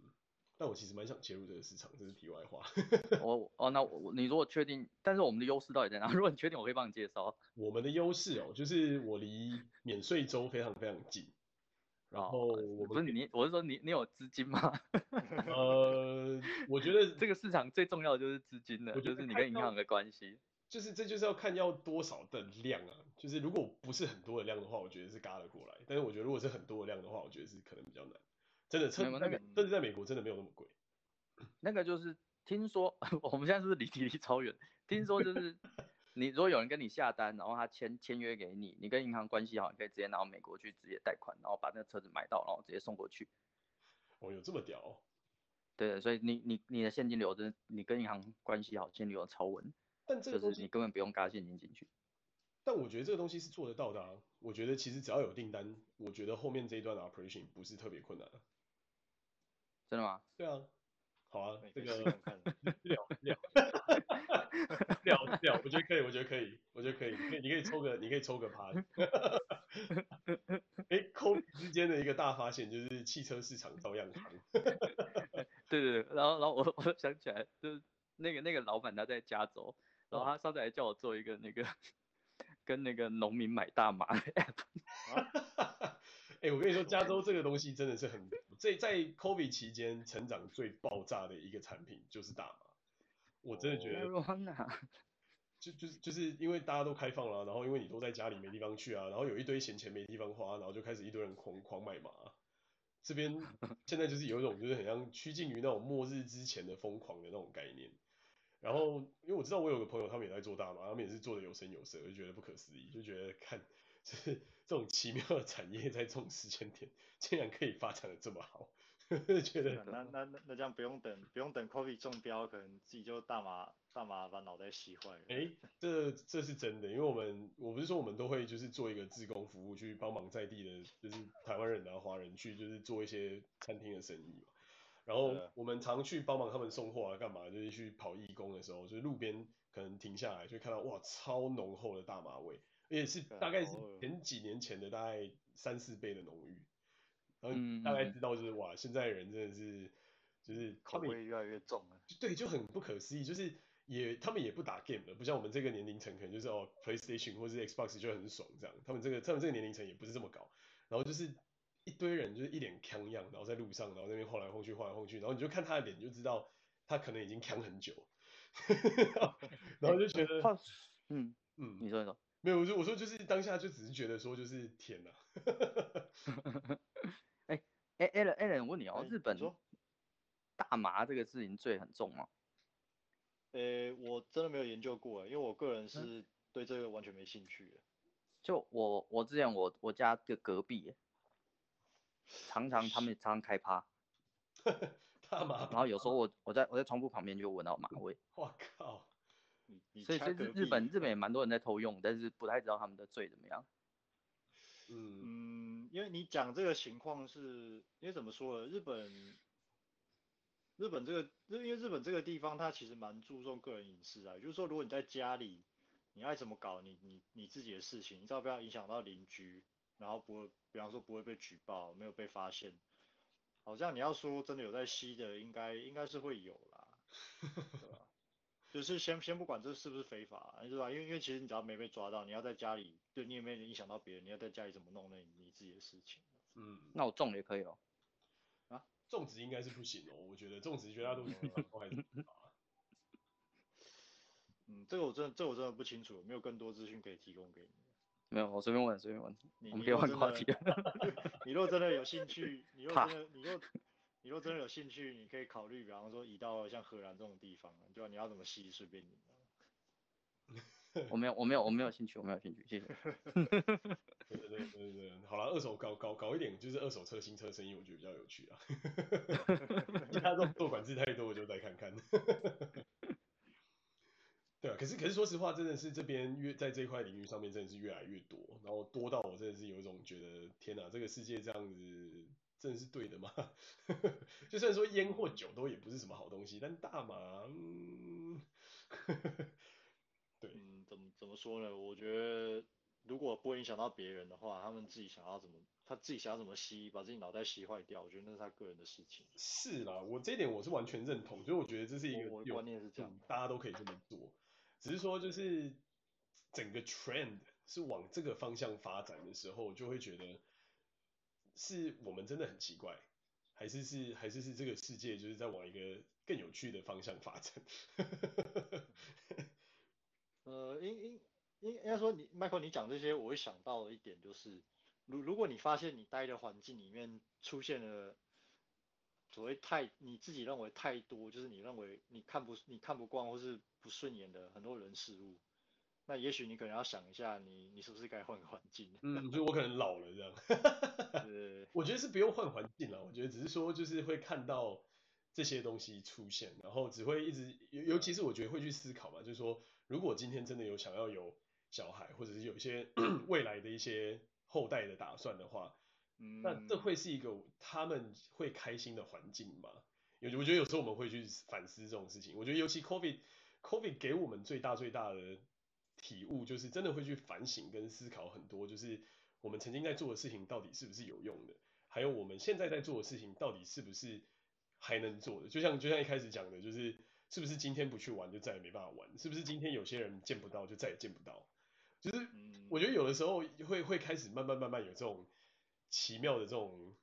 但我其实蛮想切入这个市场，这是题外话。
我哦，那我你如果确定，但是我们的优势到底在哪？如果你确定，我可以帮你介绍。
我们的优势哦，就是我离免税州非常非常近。然后我
不是你，我是说你你有资金吗？
呃，我觉得
这个市场最重要的就是资金的，就是你跟银行的关系。
就是这就是要看要多少的量啊，就是如果不是很多的量的话，我觉得是嘎得过来。但是我觉得如果是很多的量的话，我觉得是可能比较难。真的车那个，但是在美国真的没有那么贵。
那个就是听说，我们现在是不是离题离超远？听说就是，你如果有人跟你下单，然后他签签约给你，你跟银行关系好，你可以直接拿到美国去直接贷款，然后把那个车子买到，然后直接送过去。
哦，有这么屌哦？
对，所以你你你的现金流真，你跟银行关系好，现金流超稳。
但这个
就是你根本不用加现金进去。
但我觉得这个东西是做得到的啊。我觉得其实只要有订单，我觉得后面这一段的 operation 不是特别困难。
真的吗？
对啊，好啊，这个 聊聊聊聊，我觉得可以，我觉得可以，我觉得可以，你可以，你可以抽个，你可以抽个趴。哎，COVID 之间的一个大发现就是汽车市场照样行。
对对对，然后然后我我想起来，就是那个那个老板他在加州，然后他上次还叫我做一个那个跟那个农民买大麻的 app。
哎，我跟你说，加州这个东西真的是很。在在 COVID 期间成长最爆炸的一个产品就是大麻，我真的觉得，就就是就是因为大家都开放了，然后因为你都在家里没地方去啊，然后有一堆闲钱没地方花，然后就开始一堆人狂狂买麻。这边 现在就是有一种就是很像趋近于那种末日之前的疯狂的那种概念。然后因为我知道我有个朋友他们也在做大麻，他们也是做的有声有色，我就觉得不可思议，就觉得看就是 这种奇妙的产业在这种时间点。竟然可以发展的这么好，觉得
那那那那这样不用等不用等 COVID 中标，可能自己就大麻大麻把脑袋吸坏了。
哎、欸，这这是真的，因为我们我不是说我们都会就是做一个自工服务，去帮忙在地的，就是台湾人啊华人去就是做一些餐厅的生意嘛。然后我们常去帮忙他们送货啊干嘛，就是去跑义工的时候，就是路边可能停下来就看到哇超浓厚的大麻味，而且是大概是前几年前的大概三四倍的浓郁。然后大概知道就是哇，现在人真的是就是
口味越来越重了。
对，就很不可思议，就是也他们也不打 game 了，不像我们这个年龄层，可能就是哦 PlayStation 或是 Xbox 就很爽这样。他们这个他们这个年龄层也不是这么高，然后就是一堆人就是一脸锵样，然后在路上，然后那边晃来晃去，晃来晃去，然后你就看他的脸就知道他可能已经锵很久，然后就觉得，
嗯嗯，你说你说，
没有，我说我说就是当下就只是觉得说就是天哪。
哎，Allen，Allen，我问你哦，日本大麻这个事情罪很重吗？
呃，我真的没有研究过，因为我个人是对这个完全没兴趣。
就我，我之前我我家的隔壁，常常他们常常开趴，
大麻，
然后有时候我我在我在窗户旁边就闻到麻味。
我靠！
所以所以日本日本也蛮多人在偷用，但是不太知道他们的罪怎么样。
嗯，因为你讲这个情况是，因为怎么说呢？日本，日本这个，因为日本这个地方，它其实蛮注重个人隐私啊。就是说，如果你在家里，你爱怎么搞你你你自己的事情，你知道不要影响到邻居，然后不会，比方说不会被举报，没有被发现，好像你要说真的有在吸的，应该应该是会有啦？就是先先不管这是不是非法，是吧？因为因为其实你只要没被抓到，你要在家里，对你也没影响到别人，你要在家里怎么弄那你你自己的事情。
嗯，
那我种也可以哦。
啊，种植应该是不行哦，我觉得种植绝大多数都还是
嗯，这个我真的这个、我真的不清楚，没有更多资讯可以提供给你。
没有，我随便问随便问。你我们可以换话题。
你如果真的有兴趣，你若真的你若。你如果真的有兴趣，你可以考虑，比方说移到像荷兰这种地方，就你要怎么吸随便你。
我没有，我没有，我没有兴趣，我没有兴趣，谢谢。
对对对对对，好了，二手搞搞搞一点，就是二手车新车生意，我觉得比较有趣啊。其他这种做管制太多，我就再看看。对啊，可是可是说实话，真的是这边越在这块领域上面真的是越来越多，然后多到我真的是有一种觉得天哪，这个世界这样子真的是对的吗？就算说烟或酒都也不是什么好东西，但大麻，嗯，对，
嗯，怎么怎么说呢？我觉得如果不会影响到别人的话，他们自己想要怎么，他自己想要怎么吸，把自己脑袋吸坏掉，我觉得那是他个人的事情。
是啦，我这一点我是完全认同，所以我觉得这是一个
我的观念是这样，
大家都可以这么做。只是说，就是整个 trend 是往这个方向发展的时候，就会觉得是我们真的很奇怪，还是是还是是这个世界就是在往一个更有趣的方向发展。
呃，应应应应该说你，Michael，你讲这些，我会想到的一点就是，如如果你发现你待的环境里面出现了所谓太你自己认为太多，就是你认为你看不你看不惯或是。不顺眼的很多人事物，那也许你可能要想一下你，你你是不是该换个环境？
嗯，就我可能老了这样。
是，
我觉得是不用换环境了，我觉得只是说就是会看到这些东西出现，然后只会一直，尤尤其是我觉得会去思考嘛，就是说如果今天真的有想要有小孩，或者是有一些 未来的一些后代的打算的话，嗯，那这会是一个他们会开心的环境吗？有，我觉得有时候我们会去反思这种事情。我觉得尤其 COVID。COVID 给我们最大最大的体悟，就是真的会去反省跟思考很多，就是我们曾经在做的事情到底是不是有用的，还有我们现在在做的事情到底是不是还能做的。就像就像一开始讲的，就是是不是今天不去玩就再也没办法玩，是不是今天有些人见不到就再也见不到。就是我觉得有的时候会会开始慢慢慢慢有这种奇妙的这种。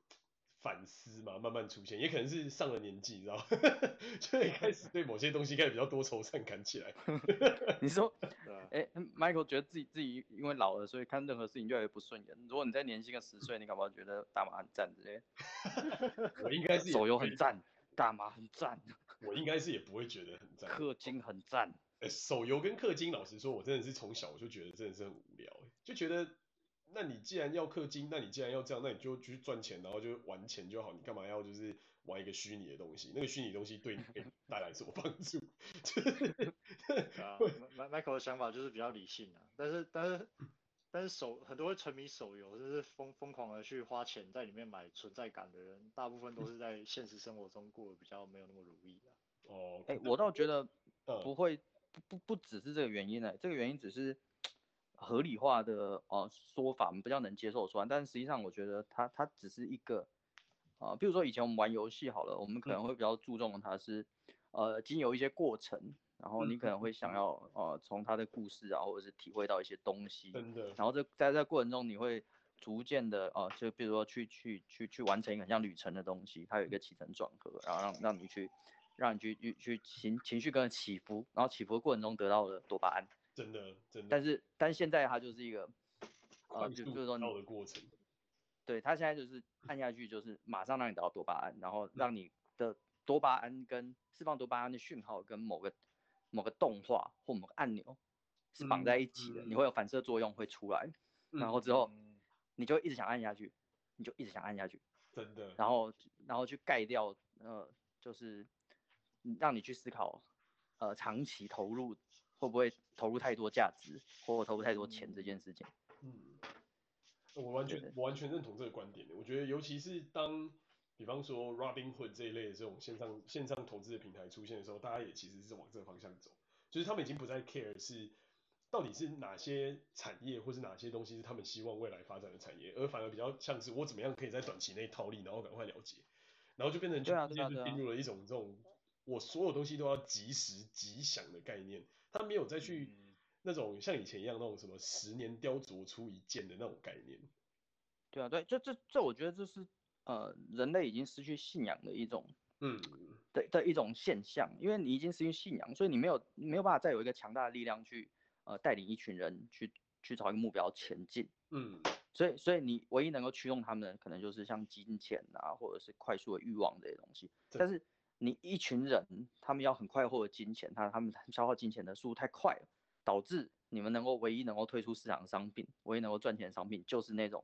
反思嘛，慢慢出现，也可能是上了年纪，你知道吗？就会开始对某些东西开始比较多愁善感起来。
你说，哎、欸、，Michael 觉得自己自己因为老了，所以看任何事情越来越不顺眼。如果你再年轻个十岁，你敢不敢觉得大麻很赞之类？
我应该是
手游很赞，大麻很赞。
我应该是也不会觉得很赞。
氪金很赞。
哎、欸，手游跟氪金，老实说，我真的是从小我就觉得真的是很无聊，就觉得。那你既然要氪金，那你既然要这样，那你就去赚钱，然后就玩钱就好。你干嘛要就是玩一个虚拟的东西？那个虚拟东西对你可以带来什么帮助？
啊，Michael 的想法就是比较理性啊。但是但是但是手很多会沉迷手游，就是疯疯狂的去花钱在里面买存在感的人，大部分都是在现实生活中过得比较没有那么如意的。
哦，
哎，我倒觉得不会，不不不只是这个原因呢、欸。这个原因只是。合理化的呃说法，我们比较能接受出来，但是实际上我觉得它它只是一个啊、呃，比如说以前我们玩游戏好了，我们可能会比较注重它是呃经由一些过程，然后你可能会想要呃从它的故事啊，或者是体会到一些东西，
真的，
然后这在这过程中你会逐渐的呃就比如说去去去去完成一个很像旅程的东西，它有一个起承转合，然后让让你去让你去去去情情绪跟着起伏，然后起伏的过程中得到了多巴胺。
真的，真的。
但是，但现在它就是一个，呃，就就是说你
的过程。
对，它现在就是按下去，就是马上让你得到多巴胺，然后让你的多巴胺跟释放多巴胺的讯号跟某个某个动画或某个按钮是绑在一起的，你会有反射作用会出来，嗯、然后之后你就一直想按下去，你就一直想按下去，
真的。
然后，然后去盖掉，呃，就是让你去思考，呃，长期投入。会不会投入太多价值，或者投入太多钱这件事情？
嗯，我完全我完全认同这个观点。我觉得尤其是当，比方说 Robinhood 这一类的这种线上线上投资的平台出现的时候，大家也其实是往这个方向走，就是他们已经不再 care 是到底是哪些产业或是哪些东西是他们希望未来发展的产业，而反而比较像是我怎么样可以在短期内套利，然后赶快了结，然后就变成就进入了一种这种我所有东西都要及时即享的概念。他没有再去那种像以前一样那种什么十年雕琢出一件的那种概念。
对啊，对，这这这，我觉得这是呃人类已经失去信仰的一种，嗯，的的一种现象。因为你已经失去信仰，所以你没有没有办法再有一个强大的力量去呃带领一群人去去朝一个目标前进。嗯，所以所以你唯一能够驱动他们的，可能就是像金钱啊，或者是快速的欲望这些东西。但是你一群人，他们要很快获得金钱，他他们消耗金钱的速度太快了，导致你们能够唯一能够推出市场的商品，唯一能够赚钱的商品，就是那种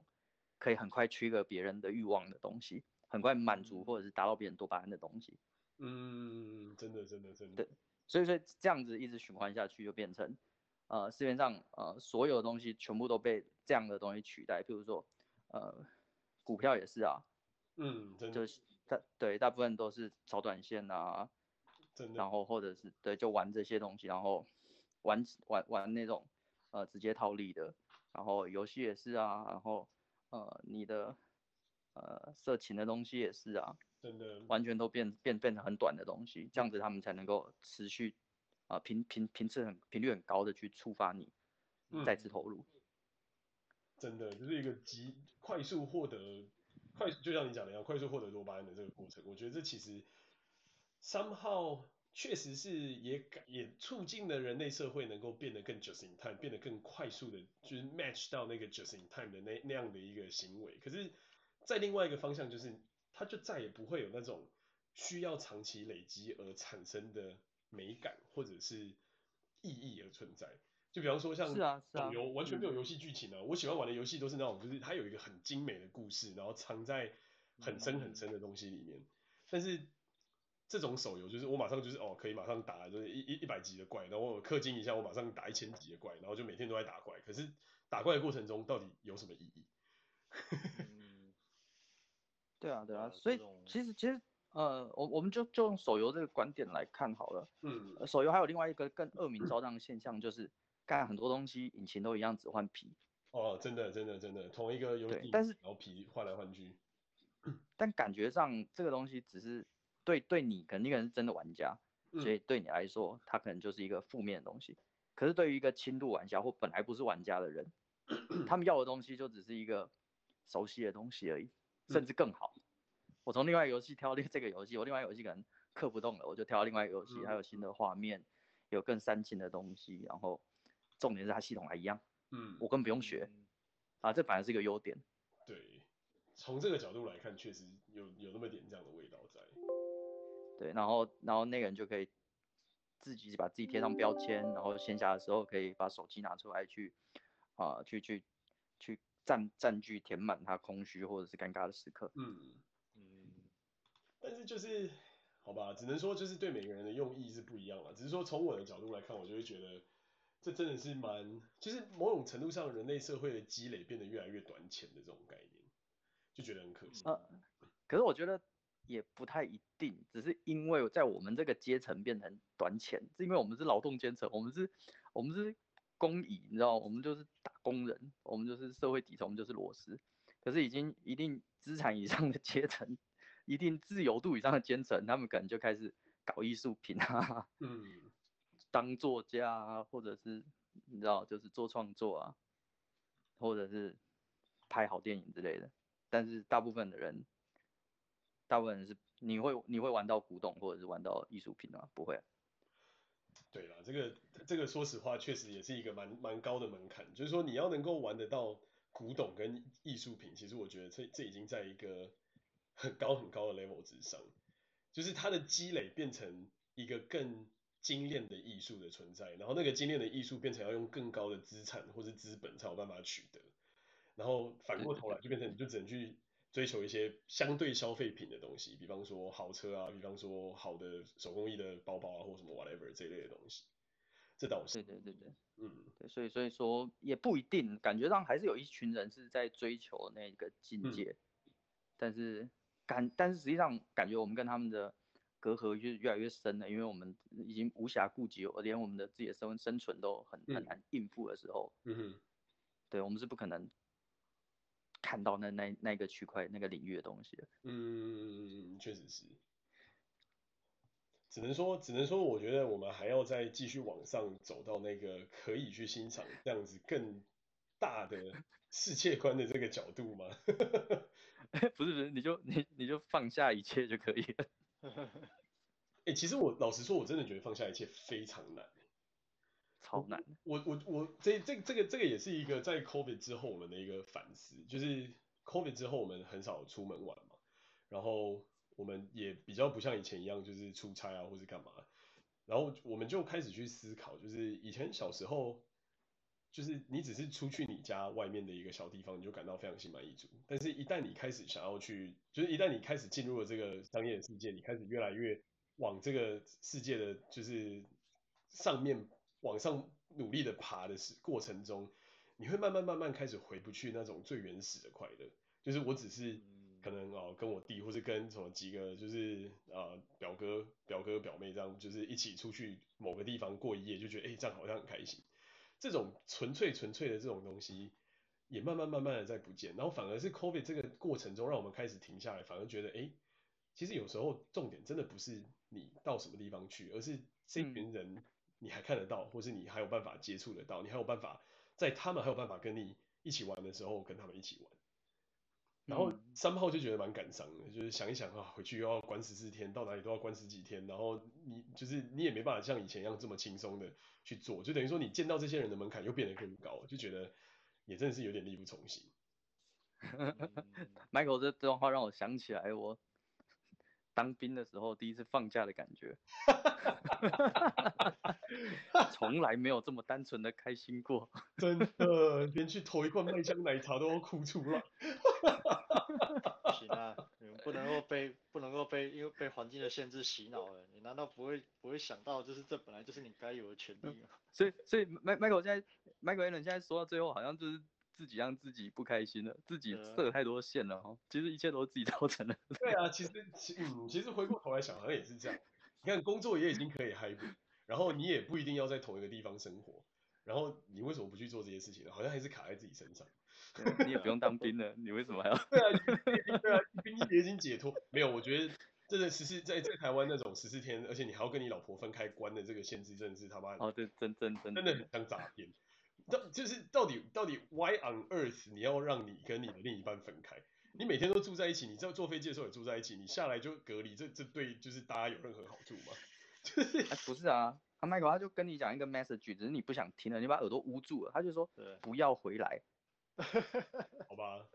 可以很快 trigger 别人的欲望的东西，很快满足或者是达到别人多巴胺的东西。
嗯，真的真的真的。
对所以说这样子一直循环下去，就变成呃市面上呃所有的东西全部都被这样的东西取代，譬如说呃股票也是啊，
嗯，真的
就是大对大部分都是炒短线啊，
真的，
然后或者是对就玩这些东西，然后玩玩玩那种呃直接套利的，然后游戏也是啊，然后呃你的呃色情的东西也是啊。
真的
完全都变变变成很短的东西，这样子他们才能够持续啊频频频次很频率很高的去触发你再次投入。
嗯、真的就是一个极快速获得快，就像你讲的一样，快速获得多巴胺的这个过程。我觉得这其实 somehow 确实是也也促进了人类社会能够变得更 just in time，变得更快速的，就是 match 到那个 just in time 的那那样的一个行为。可是，在另外一个方向就是。它就再也不会有那种需要长期累积而产生的美感或者是意义而存在。就比方说像手游完全没有游戏剧情啊，我喜欢玩的游戏都是那种就是它有一个很精美的故事，然后藏在很深很深的东西里面。但是这种手游就是我马上就是哦可以马上打就是一一一百级的怪，然后我氪金一下我马上打一千级的怪，然后就每天都在打怪。可是打怪的过程中到底有什么意义？
对啊，对啊，所以其实其实呃，我我们就就用手游这个观点来看好了。
嗯。
手游还有另外一个更恶名昭彰的现象，就是干很多东西引擎都一样，只换皮。
哦，真的真的真的，同一个游戏，
但是
然后皮换来换去。
但感觉上这个东西只是对对你肯定个人是真的玩家，所以对你来说，它可能就是一个负面的东西。可是对于一个轻度玩家或本来不是玩家的人，他们要的东西就只是一个熟悉的东西而已。甚至更好。我从另外游戏挑这这个游戏，我另外游戏可能氪不动了，我就挑另外一个游戏，还有新的画面，有更煽情的东西，然后重点是它系统还一样。
嗯，
我根本不用学。啊，这反而是一个优点。
对，从这个角度来看，确实有有那么点这样的味道在。
对，然后然后那个人就可以自己把自己贴上标签，然后闲暇的时候可以把手机拿出来去啊，去去去。占占据填满他空虚或者是尴尬的时刻。
嗯嗯，但是就是好吧，只能说就是对每个人的用意是不一样了。只是说从我的角度来看，我就会觉得这真的是蛮，就是某种程度上人类社会的积累变得越来越短浅的这种概念，就觉得很可惜。
呃，可是我觉得也不太一定，只是因为在我们这个阶层变成短浅，是因为我们是劳动阶层，我们是，我们是。工蚁，你知道，我们就是打工人，我们就是社会底层，我们就是螺丝。可是已经一定资产以上的阶层，一定自由度以上的阶层，他们可能就开始搞艺术品啊，
嗯，
当作家啊，或者是你知道，就是做创作啊，或者是拍好电影之类的。但是大部分的人，大部分人是你会你会玩到古董或者是玩到艺术品吗？不会。
对啦，这个这个说实话，确实也是一个蛮蛮高的门槛。就是说，你要能够玩得到古董跟艺术品，其实我觉得这这已经在一个很高很高的 level 之上。就是它的积累变成一个更精炼的艺术的存在，然后那个精炼的艺术变成要用更高的资产或是资本才有办法取得，然后反过头来就变成你就只能去。追求一些相对消费品的东西，比方说豪车啊，比方说好的手工艺的包包啊，或什么 whatever 这一类的东西。这倒是。
对对对对，
嗯，
对，所以所以说也不一定，感觉上还是有一群人是在追求那个境界，嗯、但是感但是实际上感觉我们跟他们的隔阂就越来越深了，因为我们已经无暇顾及，连我们的自己的生生存都很很难应付的时候，
嗯哼，
对我们是不可能。看到那那那个区块那个领域的东西，
嗯，确实是，只能说只能说，我觉得我们还要再继续往上走到那个可以去欣赏这样子更大的世界观的这个角度吗？
不是不是，你就你你就放下一切就可以了。
哎、欸，其实我老实说，我真的觉得放下一切非常难。
超难。
我我我这这这个这个也是一个在 COVID 之后我们的一个反思，就是 COVID 之后我们很少出门玩嘛，然后我们也比较不像以前一样就是出差啊或是干嘛，然后我们就开始去思考，就是以前小时候，就是你只是出去你家外面的一个小地方，你就感到非常心满意足，但是一旦你开始想要去，就是一旦你开始进入了这个商业世界，你开始越来越往这个世界的就是上面往上努力的爬的时过程中，你会慢慢慢慢开始回不去那种最原始的快乐，就是我只是可能哦跟我弟或是跟什么几个就是呃表哥表哥表妹这样，就是一起出去某个地方过一夜，就觉得哎这样好像很开心，这种纯粹纯粹的这种东西也慢慢慢慢的在不见，然后反而是 COVID 这个过程中让我们开始停下来，反而觉得哎其实有时候重点真的不是你到什么地方去，而是这群人你还看得到，或是你还有办法接触得到，你还有办法。在他们还有办法跟你一起玩的时候，跟他们一起玩，然后三号就觉得蛮感伤的，就是想一想啊，回去又要关十四天，到哪里都要关十几天，然后你就是你也没办法像以前一样这么轻松的去做，就等于说你见到这些人的门槛又变得更高，就觉得也真的是有点力不从心。
Michael 这这段话让我想起来我。当兵的时候，第一次放假的感觉，从来没有这么单纯的开心过。
真的，连去投一罐麦香奶茶都要哭出来。
不行啊，你们不能够被不能够被因为被环境的限制洗脑了。你难道不会不会想到，就是这本来就是你该有的权利吗？
所以所以，Michael 现在，Michael Allen 现在说到最后，好像就是。自己让自己不开心了，自己设太多线了哈。其实一切都是自己造成的。
对啊，其实其嗯，其实回过头来想，好像也是这样。你看工作也已经可以 hybrid，然后你也不一定要在同一个地方生活，然后你为什么不去做这些事情呢？好像还是卡在自己身上。
你也不用当兵了，你为什么还要？
对啊，对啊，兵役也已经解脱。没有，我觉得真的十四在在台湾那种十四天，而且你还要跟你老婆分开关的这个限制，真的是他妈的。
哦，对，真真真
真的很像诈骗。到就是到底到底 Why on earth 你要让你跟你的另一半分开？你每天都住在一起，你在坐飞机的时候也住在一起，你下来就隔离，这这对就是大家有任何好处吗？就是、
欸、不是啊，他 Michael 他就跟你讲一个 message，只是你不想听了，你把耳朵捂住了，他就说不要回来，
好吧。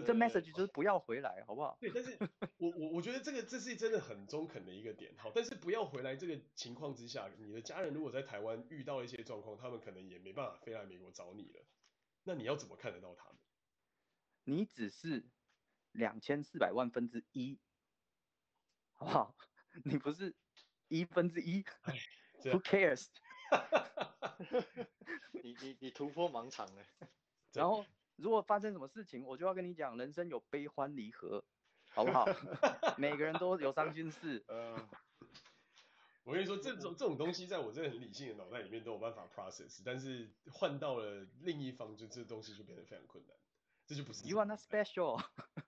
这 message 就是不要回来，好不好？
对，但是 我我我觉得这个这是真的很中肯的一个点，好，但是不要回来这个情况之下，你的家人如果在台湾遇到一些状况，他们可能也没办法飞来美国找你了，那你要怎么看得到他们？
你只是两千四百万分之一，好不好？你不是一分之一，Who cares？
你你你突破盲场了，
然后。如果发生什么事情，我就要跟你讲，人生有悲欢离合，好不好？每个人都有伤心事。
呃，我跟你说，这种这种东西，在我这个很理性的脑袋里面都有办法 process，但是换到了另一方，就这东西就变得非常困难。这就不是。
You are not special.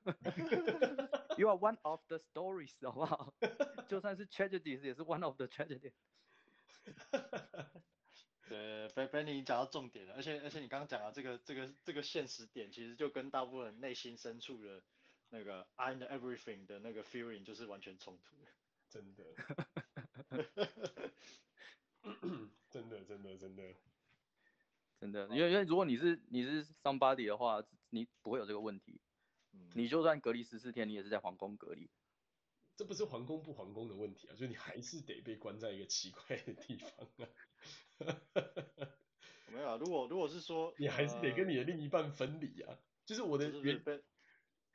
You are one of the stories，好不好？就算是 tragedies，也是 one of the tragedies。
对，Benny 你讲到重点了，而且而且你刚刚讲到这个这个这个现实点，其实就跟大部分人内心深处的那个 I'm everything 的那个 feeling 就是完全冲突 的，
真的，真的真的真的
真的，因为因为如果你是你是 somebody 的话，你不会有这个问题，嗯、你就算隔离十四天，你也是在皇宫隔离。
这不是皇宫不皇宫的问题啊，就是你还是得被关在一个奇怪的地方啊。
没有啊，如果如果是说，
你还是得跟你的另一半分离啊。就是我的原，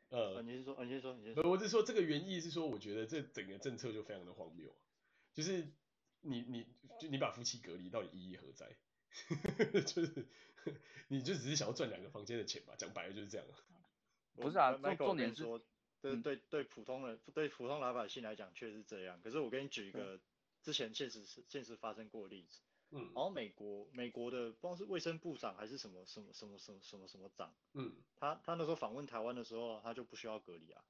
呃，你是说，你是说，你是说，
我是说这个原意是说，我觉得这整个政策就非常的荒谬。就是你你就你把夫妻隔离，到底意义何在？就是你就只是想要赚两个房间的钱吧，讲白了就是这样。
不是啊，重重点是。
对对对，普通人对普通老百姓来讲确实是这样。可是我给你举一个之前现实现实发生过的例子。嗯。然后美国美国的不知道是卫生部长还是什么什么什么什么什么什么长。嗯。他他那时候访问台湾的时候，他就不需要隔离啊，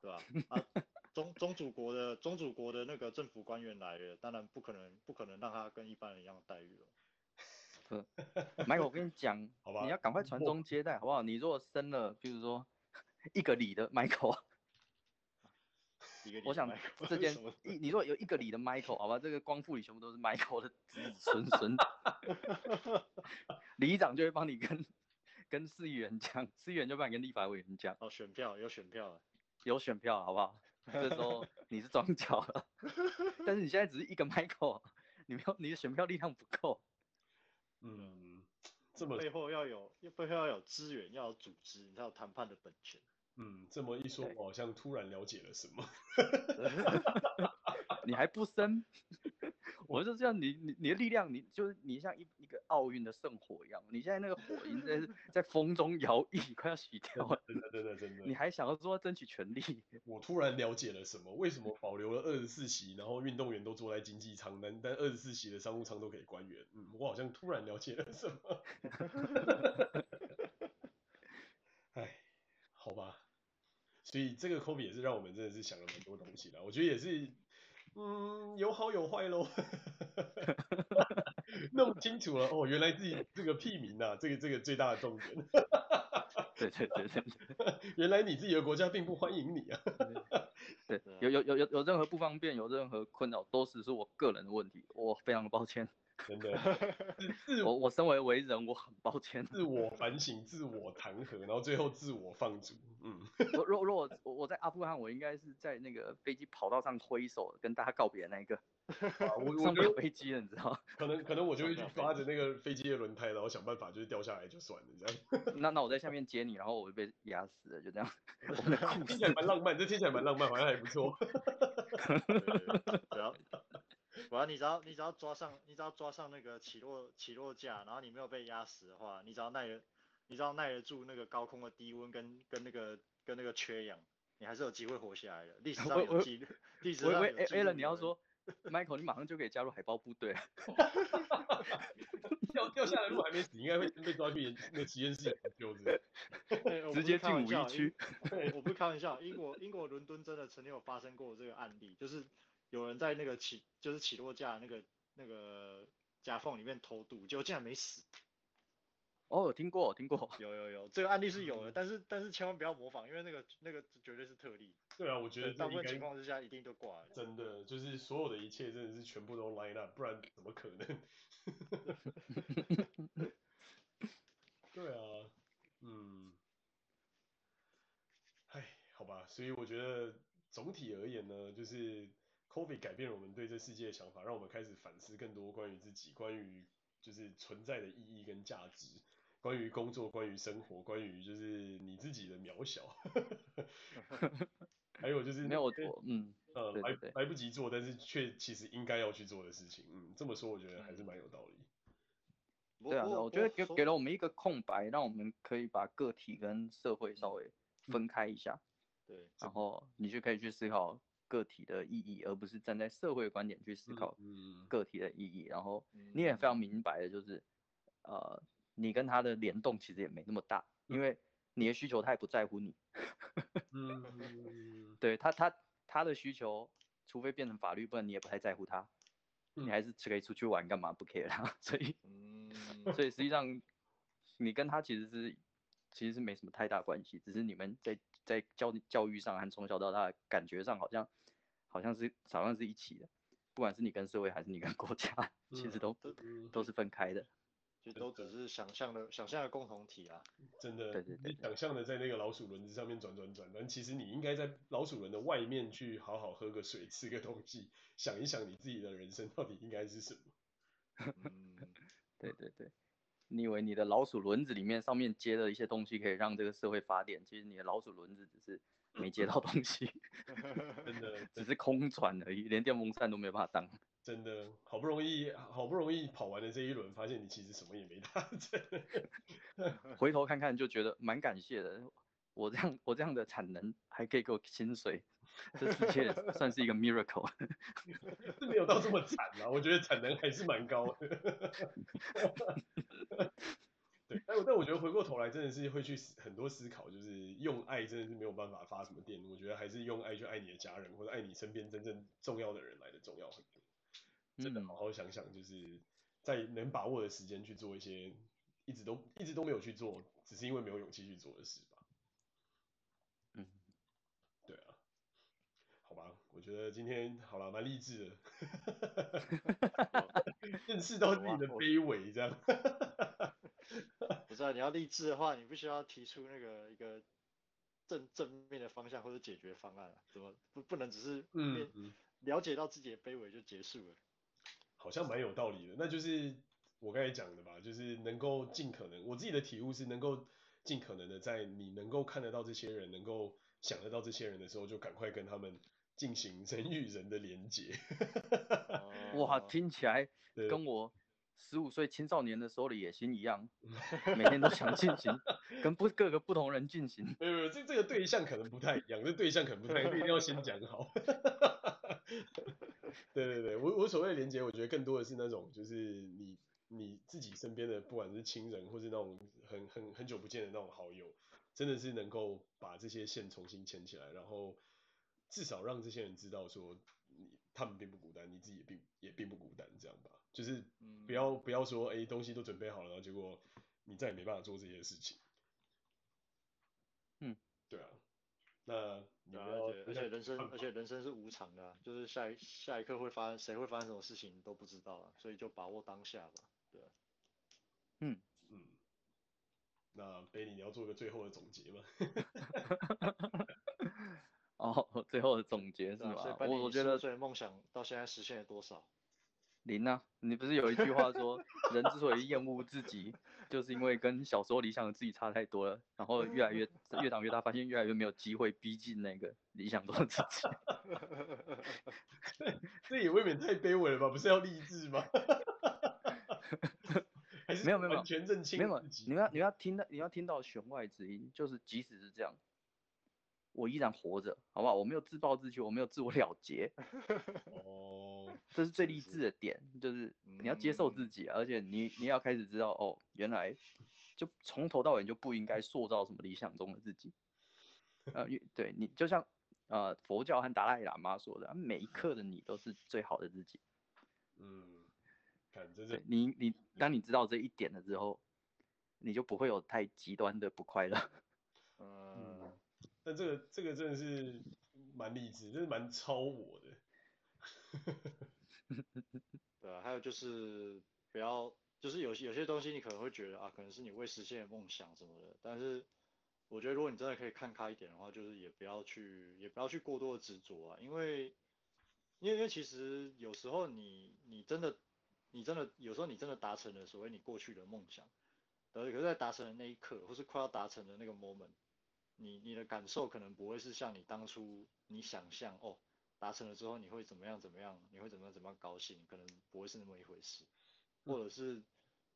对吧？啊，中中主国的中主国的那个政府官员来了，当然不可能不可能让他跟一般人一样待遇了。
嗯。Michael，我跟你讲，好吧，你要赶快传宗接代，好不好？你如果生了，比如说。一个里的 Michael，我想这件一你说有一个里的 Michael，好吧，这个光复里全部都是 Michael 的子子孙孙，里长就会帮你跟跟市议员讲，市议员就帮你跟立法委员讲。
哦，选票有选票了，
有选票，好不好？这时候 你是装脚了，但是你现在只是一个 Michael，你没有你的选票力量不够。
嗯，这么
背后要有背后要有资源，要有组织，你才有谈判的本钱。
嗯，这么一说，我好像突然了解了什么。
你还不生？我就这样，你你你的力量，你就是你像一一个奥运的圣火一样，你现在那个火已经在 在风中摇曳，快要熄掉了。
真的真的真的。
你还想要说争取权利？
我突然了解了什么？为什么保留了二十四席，然后运动员都坐在经济舱，但但二十四席的商务舱都可以官员？嗯，我好像突然了解了什么。哎，好吧。所以这个 COVID 也是让我们真的是想了蛮多东西的，我觉得也是。嗯，有好有坏喽，弄清楚了哦，原来自己这个屁民呐，这个这个最大的重点。
对对对对，
原来你自己的国家并不欢迎你啊。
对，有有有有有任何不方便，有任何困扰，都是是我个人的问题，我非常抱歉。
真的，自
我我身为为人，我很抱歉。
自我反省，自我弹劾，然后最后自我放逐。嗯，
如如如果我我在阿富汗，我应该是在那个飞机跑道上挥手跟大家告别的那一个。我上面有飞机了，你知道？
可能可能我就会去抓着那个飞机的轮胎，然后想办法就是掉下来就算了，这样。
那那我在下面接你，然后我就被压死了，就这样。
听起来蛮浪漫，这听起来蛮浪漫，好像还不错。
对啊。主要你只要你只要抓上你只要抓上那个起落起落架，然后你没有被压死的话，你只要耐得你只要耐得住那个高空的低温跟跟那个跟那个缺氧，你还是有机会活下来的。历史上有记录，历史上有记录。
喂喂，Alan，你要说，Michael，你马上就可以加入海豹部队。
掉掉下来如果还没死，应该会被抓去研那个实验室研究的。
直接进五一区。
我不是开玩笑，英国英国伦敦真的曾经有发生过这个案例，就是。有人在那个起就是起落架那个那个夹缝里面偷渡，结果竟然没死。
哦，有听过，有听过。
有有有，这个案例是有的，嗯、但是但是千万不要模仿，因为那个那个绝对是特例。
对啊，我觉得
大部分情况之下一定都挂了。
真的，就是所有的一切真的是全部都 line up，不然怎么可能？对啊，嗯，唉，好吧，所以我觉得总体而言呢，就是。COVID 改变了我们对这世界的想法，让我们开始反思更多关于自己、关于就是存在的意义跟价值，关于工作、关于生活、关于就是你自己的渺小，还有就是
没有做，嗯，
呃，来来不及做，但是却其实应该要去做的事情，嗯，这么说我觉得还是蛮有道理。
对啊，我觉得给给了我们一个空白，让我们可以把个体跟社会稍微分开一下，
对，
然后你就可以去思考。个体的意义，而不是站在社会观点去思考个体的意义。然后你也非常明白的，就是呃，你跟他的联动其实也没那么大，因为你的需求他也不在乎你。嗯，对他他他的需求，除非变成法律，不然你也不太在乎他。你还是可以出去玩干嘛不 care 他。所以，所以实际上你跟他其实是其实是没什么太大关系，只是你们在。在教教育上和从小到大感觉上好像好像是好像是一起的，不管是你跟社会还是你跟国家，嗯、其实都都都是分开的，
就都只是想象的想象的共同体啊，
真的，
对对对，
你想象的在那个老鼠轮子上面转转转，但其实你应该在老鼠轮的外面去好好喝个水，吃个东西，想一想你自己的人生到底应该是什么。
嗯，对对对。你以为你的老鼠轮子里面上面接了一些东西，可以让这个社会发电？其实你的老鼠轮子只是没接到东西，
真的
只是空转而已，连电风扇都没有办法当。
真的，好不容易好不容易跑完了这一轮，发现你其实什么也没打。
回 头看看就觉得蛮感谢的，我这样我这样的产能还可以给我薪水。这世界算是一个 miracle，
是没有到这么惨啊，我觉得产能还是蛮高的。对，但我但我觉得回过头来真的是会去很多思考，就是用爱真的是没有办法发什么电，我觉得还是用爱去爱你的家人或者爱你身边真正重要的人来的重要很多。真的好好想想，就是在能把握的时间去做一些一直都一直都没有去做，只是因为没有勇气去做的事。我觉得今天好了，蛮励志的，认识到自己的卑微，这样。
不是啊，你要励志的话，你必须要提出那个一个正正面的方向或者解决方案，怎么不不能只是嗯了解到自己的卑微就结束了？
好像蛮有道理的，那就是我刚才讲的吧，就是能够尽可能，我自己的体悟是能够尽可能的在你能够看得到这些人，能够想得到这些人的时候，就赶快跟他们。进行人与人的连接。
哇，听起来跟我十五岁青少年的时候的野心一样，每天都想进行跟不各个不同人进行。
没有没有，这这个对象可能不太一样，这对象可能不太一样，一定要先讲好。对对对，我我所谓的连接，我觉得更多的是那种，就是你你自己身边的，不管是亲人，或是那种很很很久不见的那种好友，真的是能够把这些线重新牵起来，然后至少让这些人知道说，你他们并不孤单，你自己也并也并不孤单，这样吧，就是不要不要说，哎，东西都准备好了，然后结果你再也没办法做这些事情。
嗯，
对啊。那你要，
而且人生，而且人生是无常的，啊，就是下一下一刻会发生，谁会发生什么事情都不知道啊，所以就把握当下吧。对，
嗯
嗯。那 Benny 你要做个最后的总结吗？
哦，最后的总结是吧？我我觉得，
所以梦想到现在实现了多少？
零啊！你不是有一句话说，人之所以厌恶自己，就是因为跟小时候理想的自己差太多了，然后越来越越长越大，发现越来越没有机会逼近那个理想中的自己。
这也未免太卑微了吧？不是要励志吗？
没有没有没有，
全认清自己。
你要你要听到你要听到弦外之音，就是即使是这样。我依然活着，好不好？我没有自暴自弃，我没有自我了结。
哦，
这是最励志的点，就是你要接受自己，而且你你要开始知道，哦，原来就从头到尾就不应该塑造什么理想中的自己。呃，对你就像呃佛教和达赖喇嘛说的，每一刻的你都是最好的自己。
嗯，
你你当你知道这一点了之后，你就不会有太极端的不快乐。
嗯。但这个这个真的是蛮励志，真是蛮超我的。
对啊，还有就是不要，就是有些有些东西你可能会觉得啊，可能是你未实现的梦想什么的。但是我觉得如果你真的可以看开一点的话，就是也不要去也不要去过多的执着啊，因为因为因为其实有时候你你真的你真的有时候你真的达成了所谓你过去的梦想，可是在达成的那一刻，或是快要达成的那个 moment。你你的感受可能不会是像你当初你想象哦，达成了之后你会怎么样怎么样，你会怎么样怎么样高兴，可能不会是那么一回事，或者是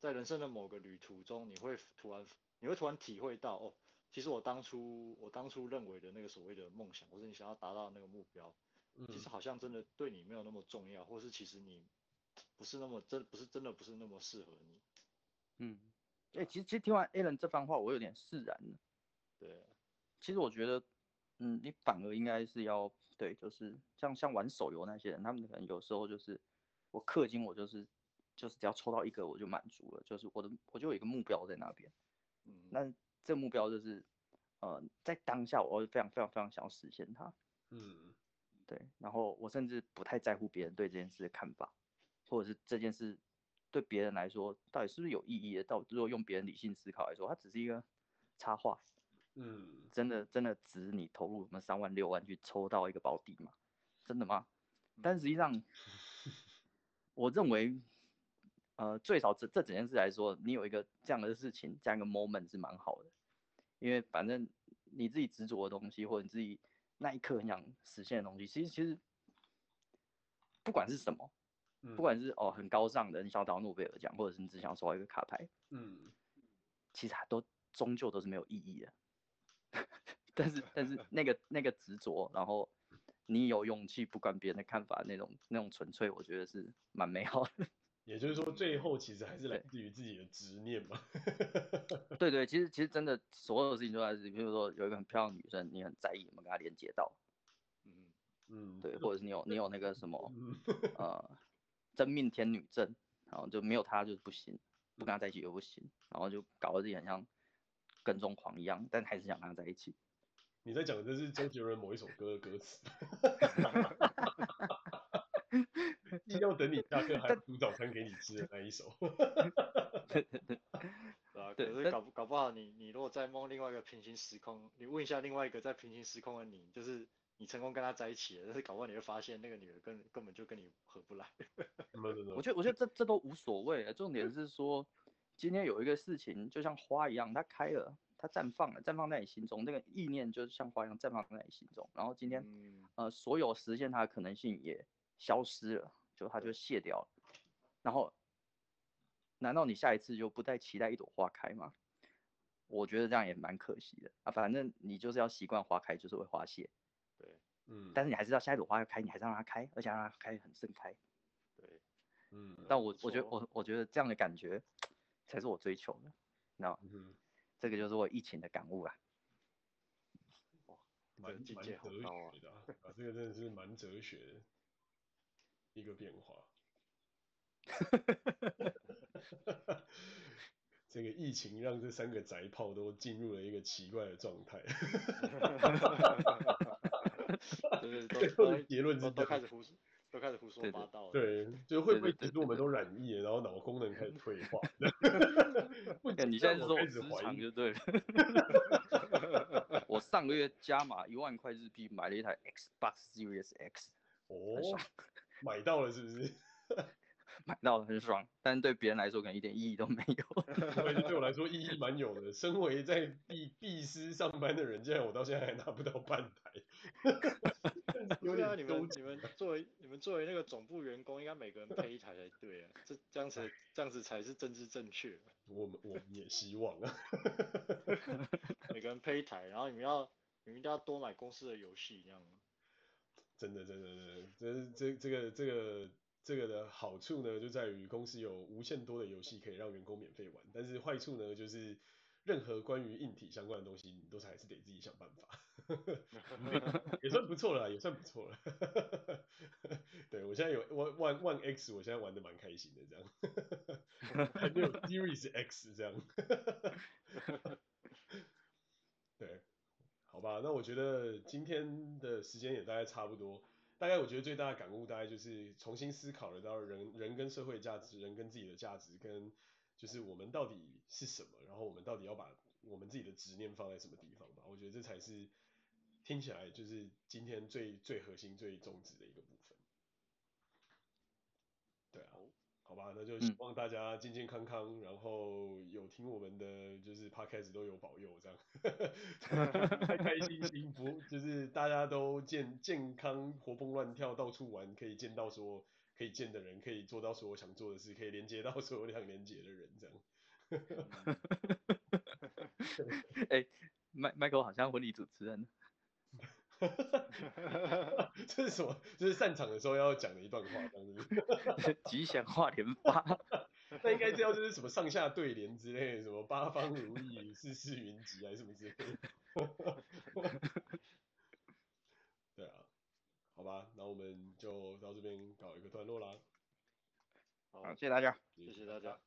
在人生的某个旅途中，你会突然你会突然体会到哦，其实我当初我当初认为的那个所谓的梦想，或者你想要达到的那个目标，其实好像真的对你没有那么重要，或是其实你不是那么真不是真的不是那么适合你。
嗯，哎、欸，其实其实听完 Alan 这番话，我有点释然了。
对。
其实我觉得，嗯，你反而应该是要对，就是像像玩手游那些人，他们可能有时候就是我氪金，我就是就是只要抽到一个我就满足了，就是我的我就有一个目标在那边，嗯，那这目标就是呃在当下我会非常非常非常想要实现它，
嗯，
对，然后我甚至不太在乎别人对这件事的看法，或者是这件事对别人来说到底是不是有意义的，到如果用别人理性思考来说，它只是一个插画。
嗯，
真的真的值你投入什么三万六万去抽到一个保底吗？真的吗？但实际上，我认为，呃，最少这这整件事来说，你有一个这样的事情，这样一个 moment 是蛮好的，因为反正你自己执着的东西，或者你自己那一刻很想实现的东西，其实其实不管是什么，不管是哦很高尚的，你想到诺贝尔奖，或者是你只想要收到一个卡牌，
嗯，
其实还都终究都是没有意义的。但是但是那个那个执着，然后你有勇气不管别人的看法，那种那种纯粹，我觉得是蛮美好的。
也就是说，最后其实还是来自于自己的执念嘛。
对对，其实其实真的所有事情都来自于，比如说有一个很漂亮的女生，你很在意，有没有跟她连接到？
嗯
嗯，
对，或者是你有你有那个什么呃真命天女症，然后就没有她就是不行，不跟她在一起又不行，然后就搞得自己很像。跟踪狂一样，但还是想跟她在一起。
你在讲的是周杰伦某一首歌的歌词。一定要等你下课还煮早餐给你吃的那一首。
啊，可是搞不搞不好你你如果在梦另外一个平行时空，你问一下另外一个在平行时空的你，就是你成功跟他在一起了，但是搞不好你会发现那个女的根根本就跟你合不来。
我觉得我觉得这这都无所谓，重点是说。今天有一个事情，就像花一样，它开了，它绽放了，绽放在你心中，那个意念就是像花一样绽放在你心中。然后今天，嗯、呃，所有实现它的可能性也消失了，就它就谢掉了。然后，难道你下一次就不再期待一朵花开吗？我觉得这样也蛮可惜的啊。反正你就是要习惯花开就是会花谢，
对，
嗯。但是你还是要下一朵花要开，你还是让它开，而且让它开很盛开，
对，嗯。
但我我觉得我我觉得这样的感觉 才是我追求的，那嗯。这个就是我疫情的感悟啊！
哇，蛮蛮哲学的啊，啊，这个真的是蛮哲学的一个变化。这个疫情让这三个宅炮都进入了一个奇怪的状态。
哈哈哈哈哈结论是都开始呼开始胡说八道了。
对，对，就会不会其实我们都染疫了，然后脑功能开始退化？
不，你现在是说失常就对了。我上个月加码一万块日币买了一台 Xbox Series X。
哦，买到了是不是？
买到了很爽，但是对别人来说可能一点意义都没有。
对我来说意义蛮有的。身为在毕毕斯上班的人，竟然我到现在还拿不到半台。
有点你们你们作为你们作为那个总部员工，应该每个人配一台才对啊，这这样子这样子才是政治正确。
我们我们也希望啊，
每个人配一台，然后你们要你们一定要多买公司的游戏，这样。
真的真的真的，这这这个这个这个的好处呢，就在于公司有无限多的游戏可以让员工免费玩，但是坏处呢，就是任何关于硬体相关的东西，你都是还是得自己想办法。也算不错了，也算不错了。对，我现在有 One One X，我现在玩的蛮开心的，这样。还没有 Series X 这样。对，好吧，那我觉得今天的时间也大概差不多。大概我觉得最大的感悟，大概就是重新思考了到人人跟社会价值，人跟自己的价值，跟就是我们到底是什么，然后我们到底要把我们自己的执念放在什么地方吧。我觉得这才是。听起来就是今天最最核心、最宗旨的一个部分。对啊，好吧，那就希望大家健健康康，然后有听我们的就是 podcast 都有保佑，这样，开开心心，不就是大家都健健康、活蹦乱跳，到处玩，可以见到所有可以见的人，可以做到所有想做的事，可以连接到所有想连接的人，这样。
哎、欸，麦麦克好像婚礼主持人。
这是什么？这是散场的时候要讲的一段话，这样子。
吉祥话连发。
那应该知道就是什么上下对联之类的，什么八方如意、事事云集，还是什么之类的。好吧，那我们就到这边搞一个段落啦。
好，谢谢大家，
谢谢大家。